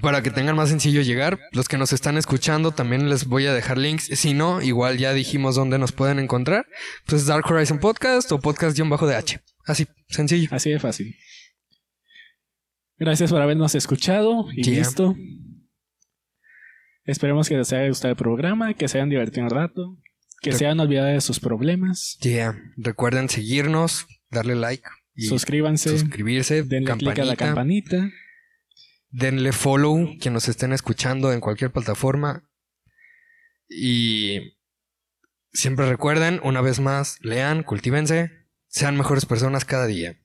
[SPEAKER 2] para que tengan más sencillo llegar. Los que nos están escuchando también les voy a dejar links. Si no, igual ya dijimos dónde nos pueden encontrar. Pues Dark Horizon Podcast o podcast-h. Así, sencillo.
[SPEAKER 1] Así de fácil. Gracias por habernos escuchado y
[SPEAKER 2] Yeah.
[SPEAKER 1] listo. Esperemos que les haya gustado el programa, que se hayan divertido un rato, que se hayan olvidado de sus problemas.
[SPEAKER 2] Yeah. Recuerden seguirnos, darle like y
[SPEAKER 1] Suscríbanse,
[SPEAKER 2] suscribirse,
[SPEAKER 1] denle click a la campanita.
[SPEAKER 2] Denle follow quien nos estén escuchando en cualquier plataforma. Y siempre recuerden, una vez más, lean, cultívense, sean mejores personas cada día.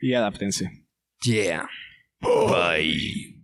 [SPEAKER 1] y adáptense.
[SPEAKER 2] Yeah. Bye.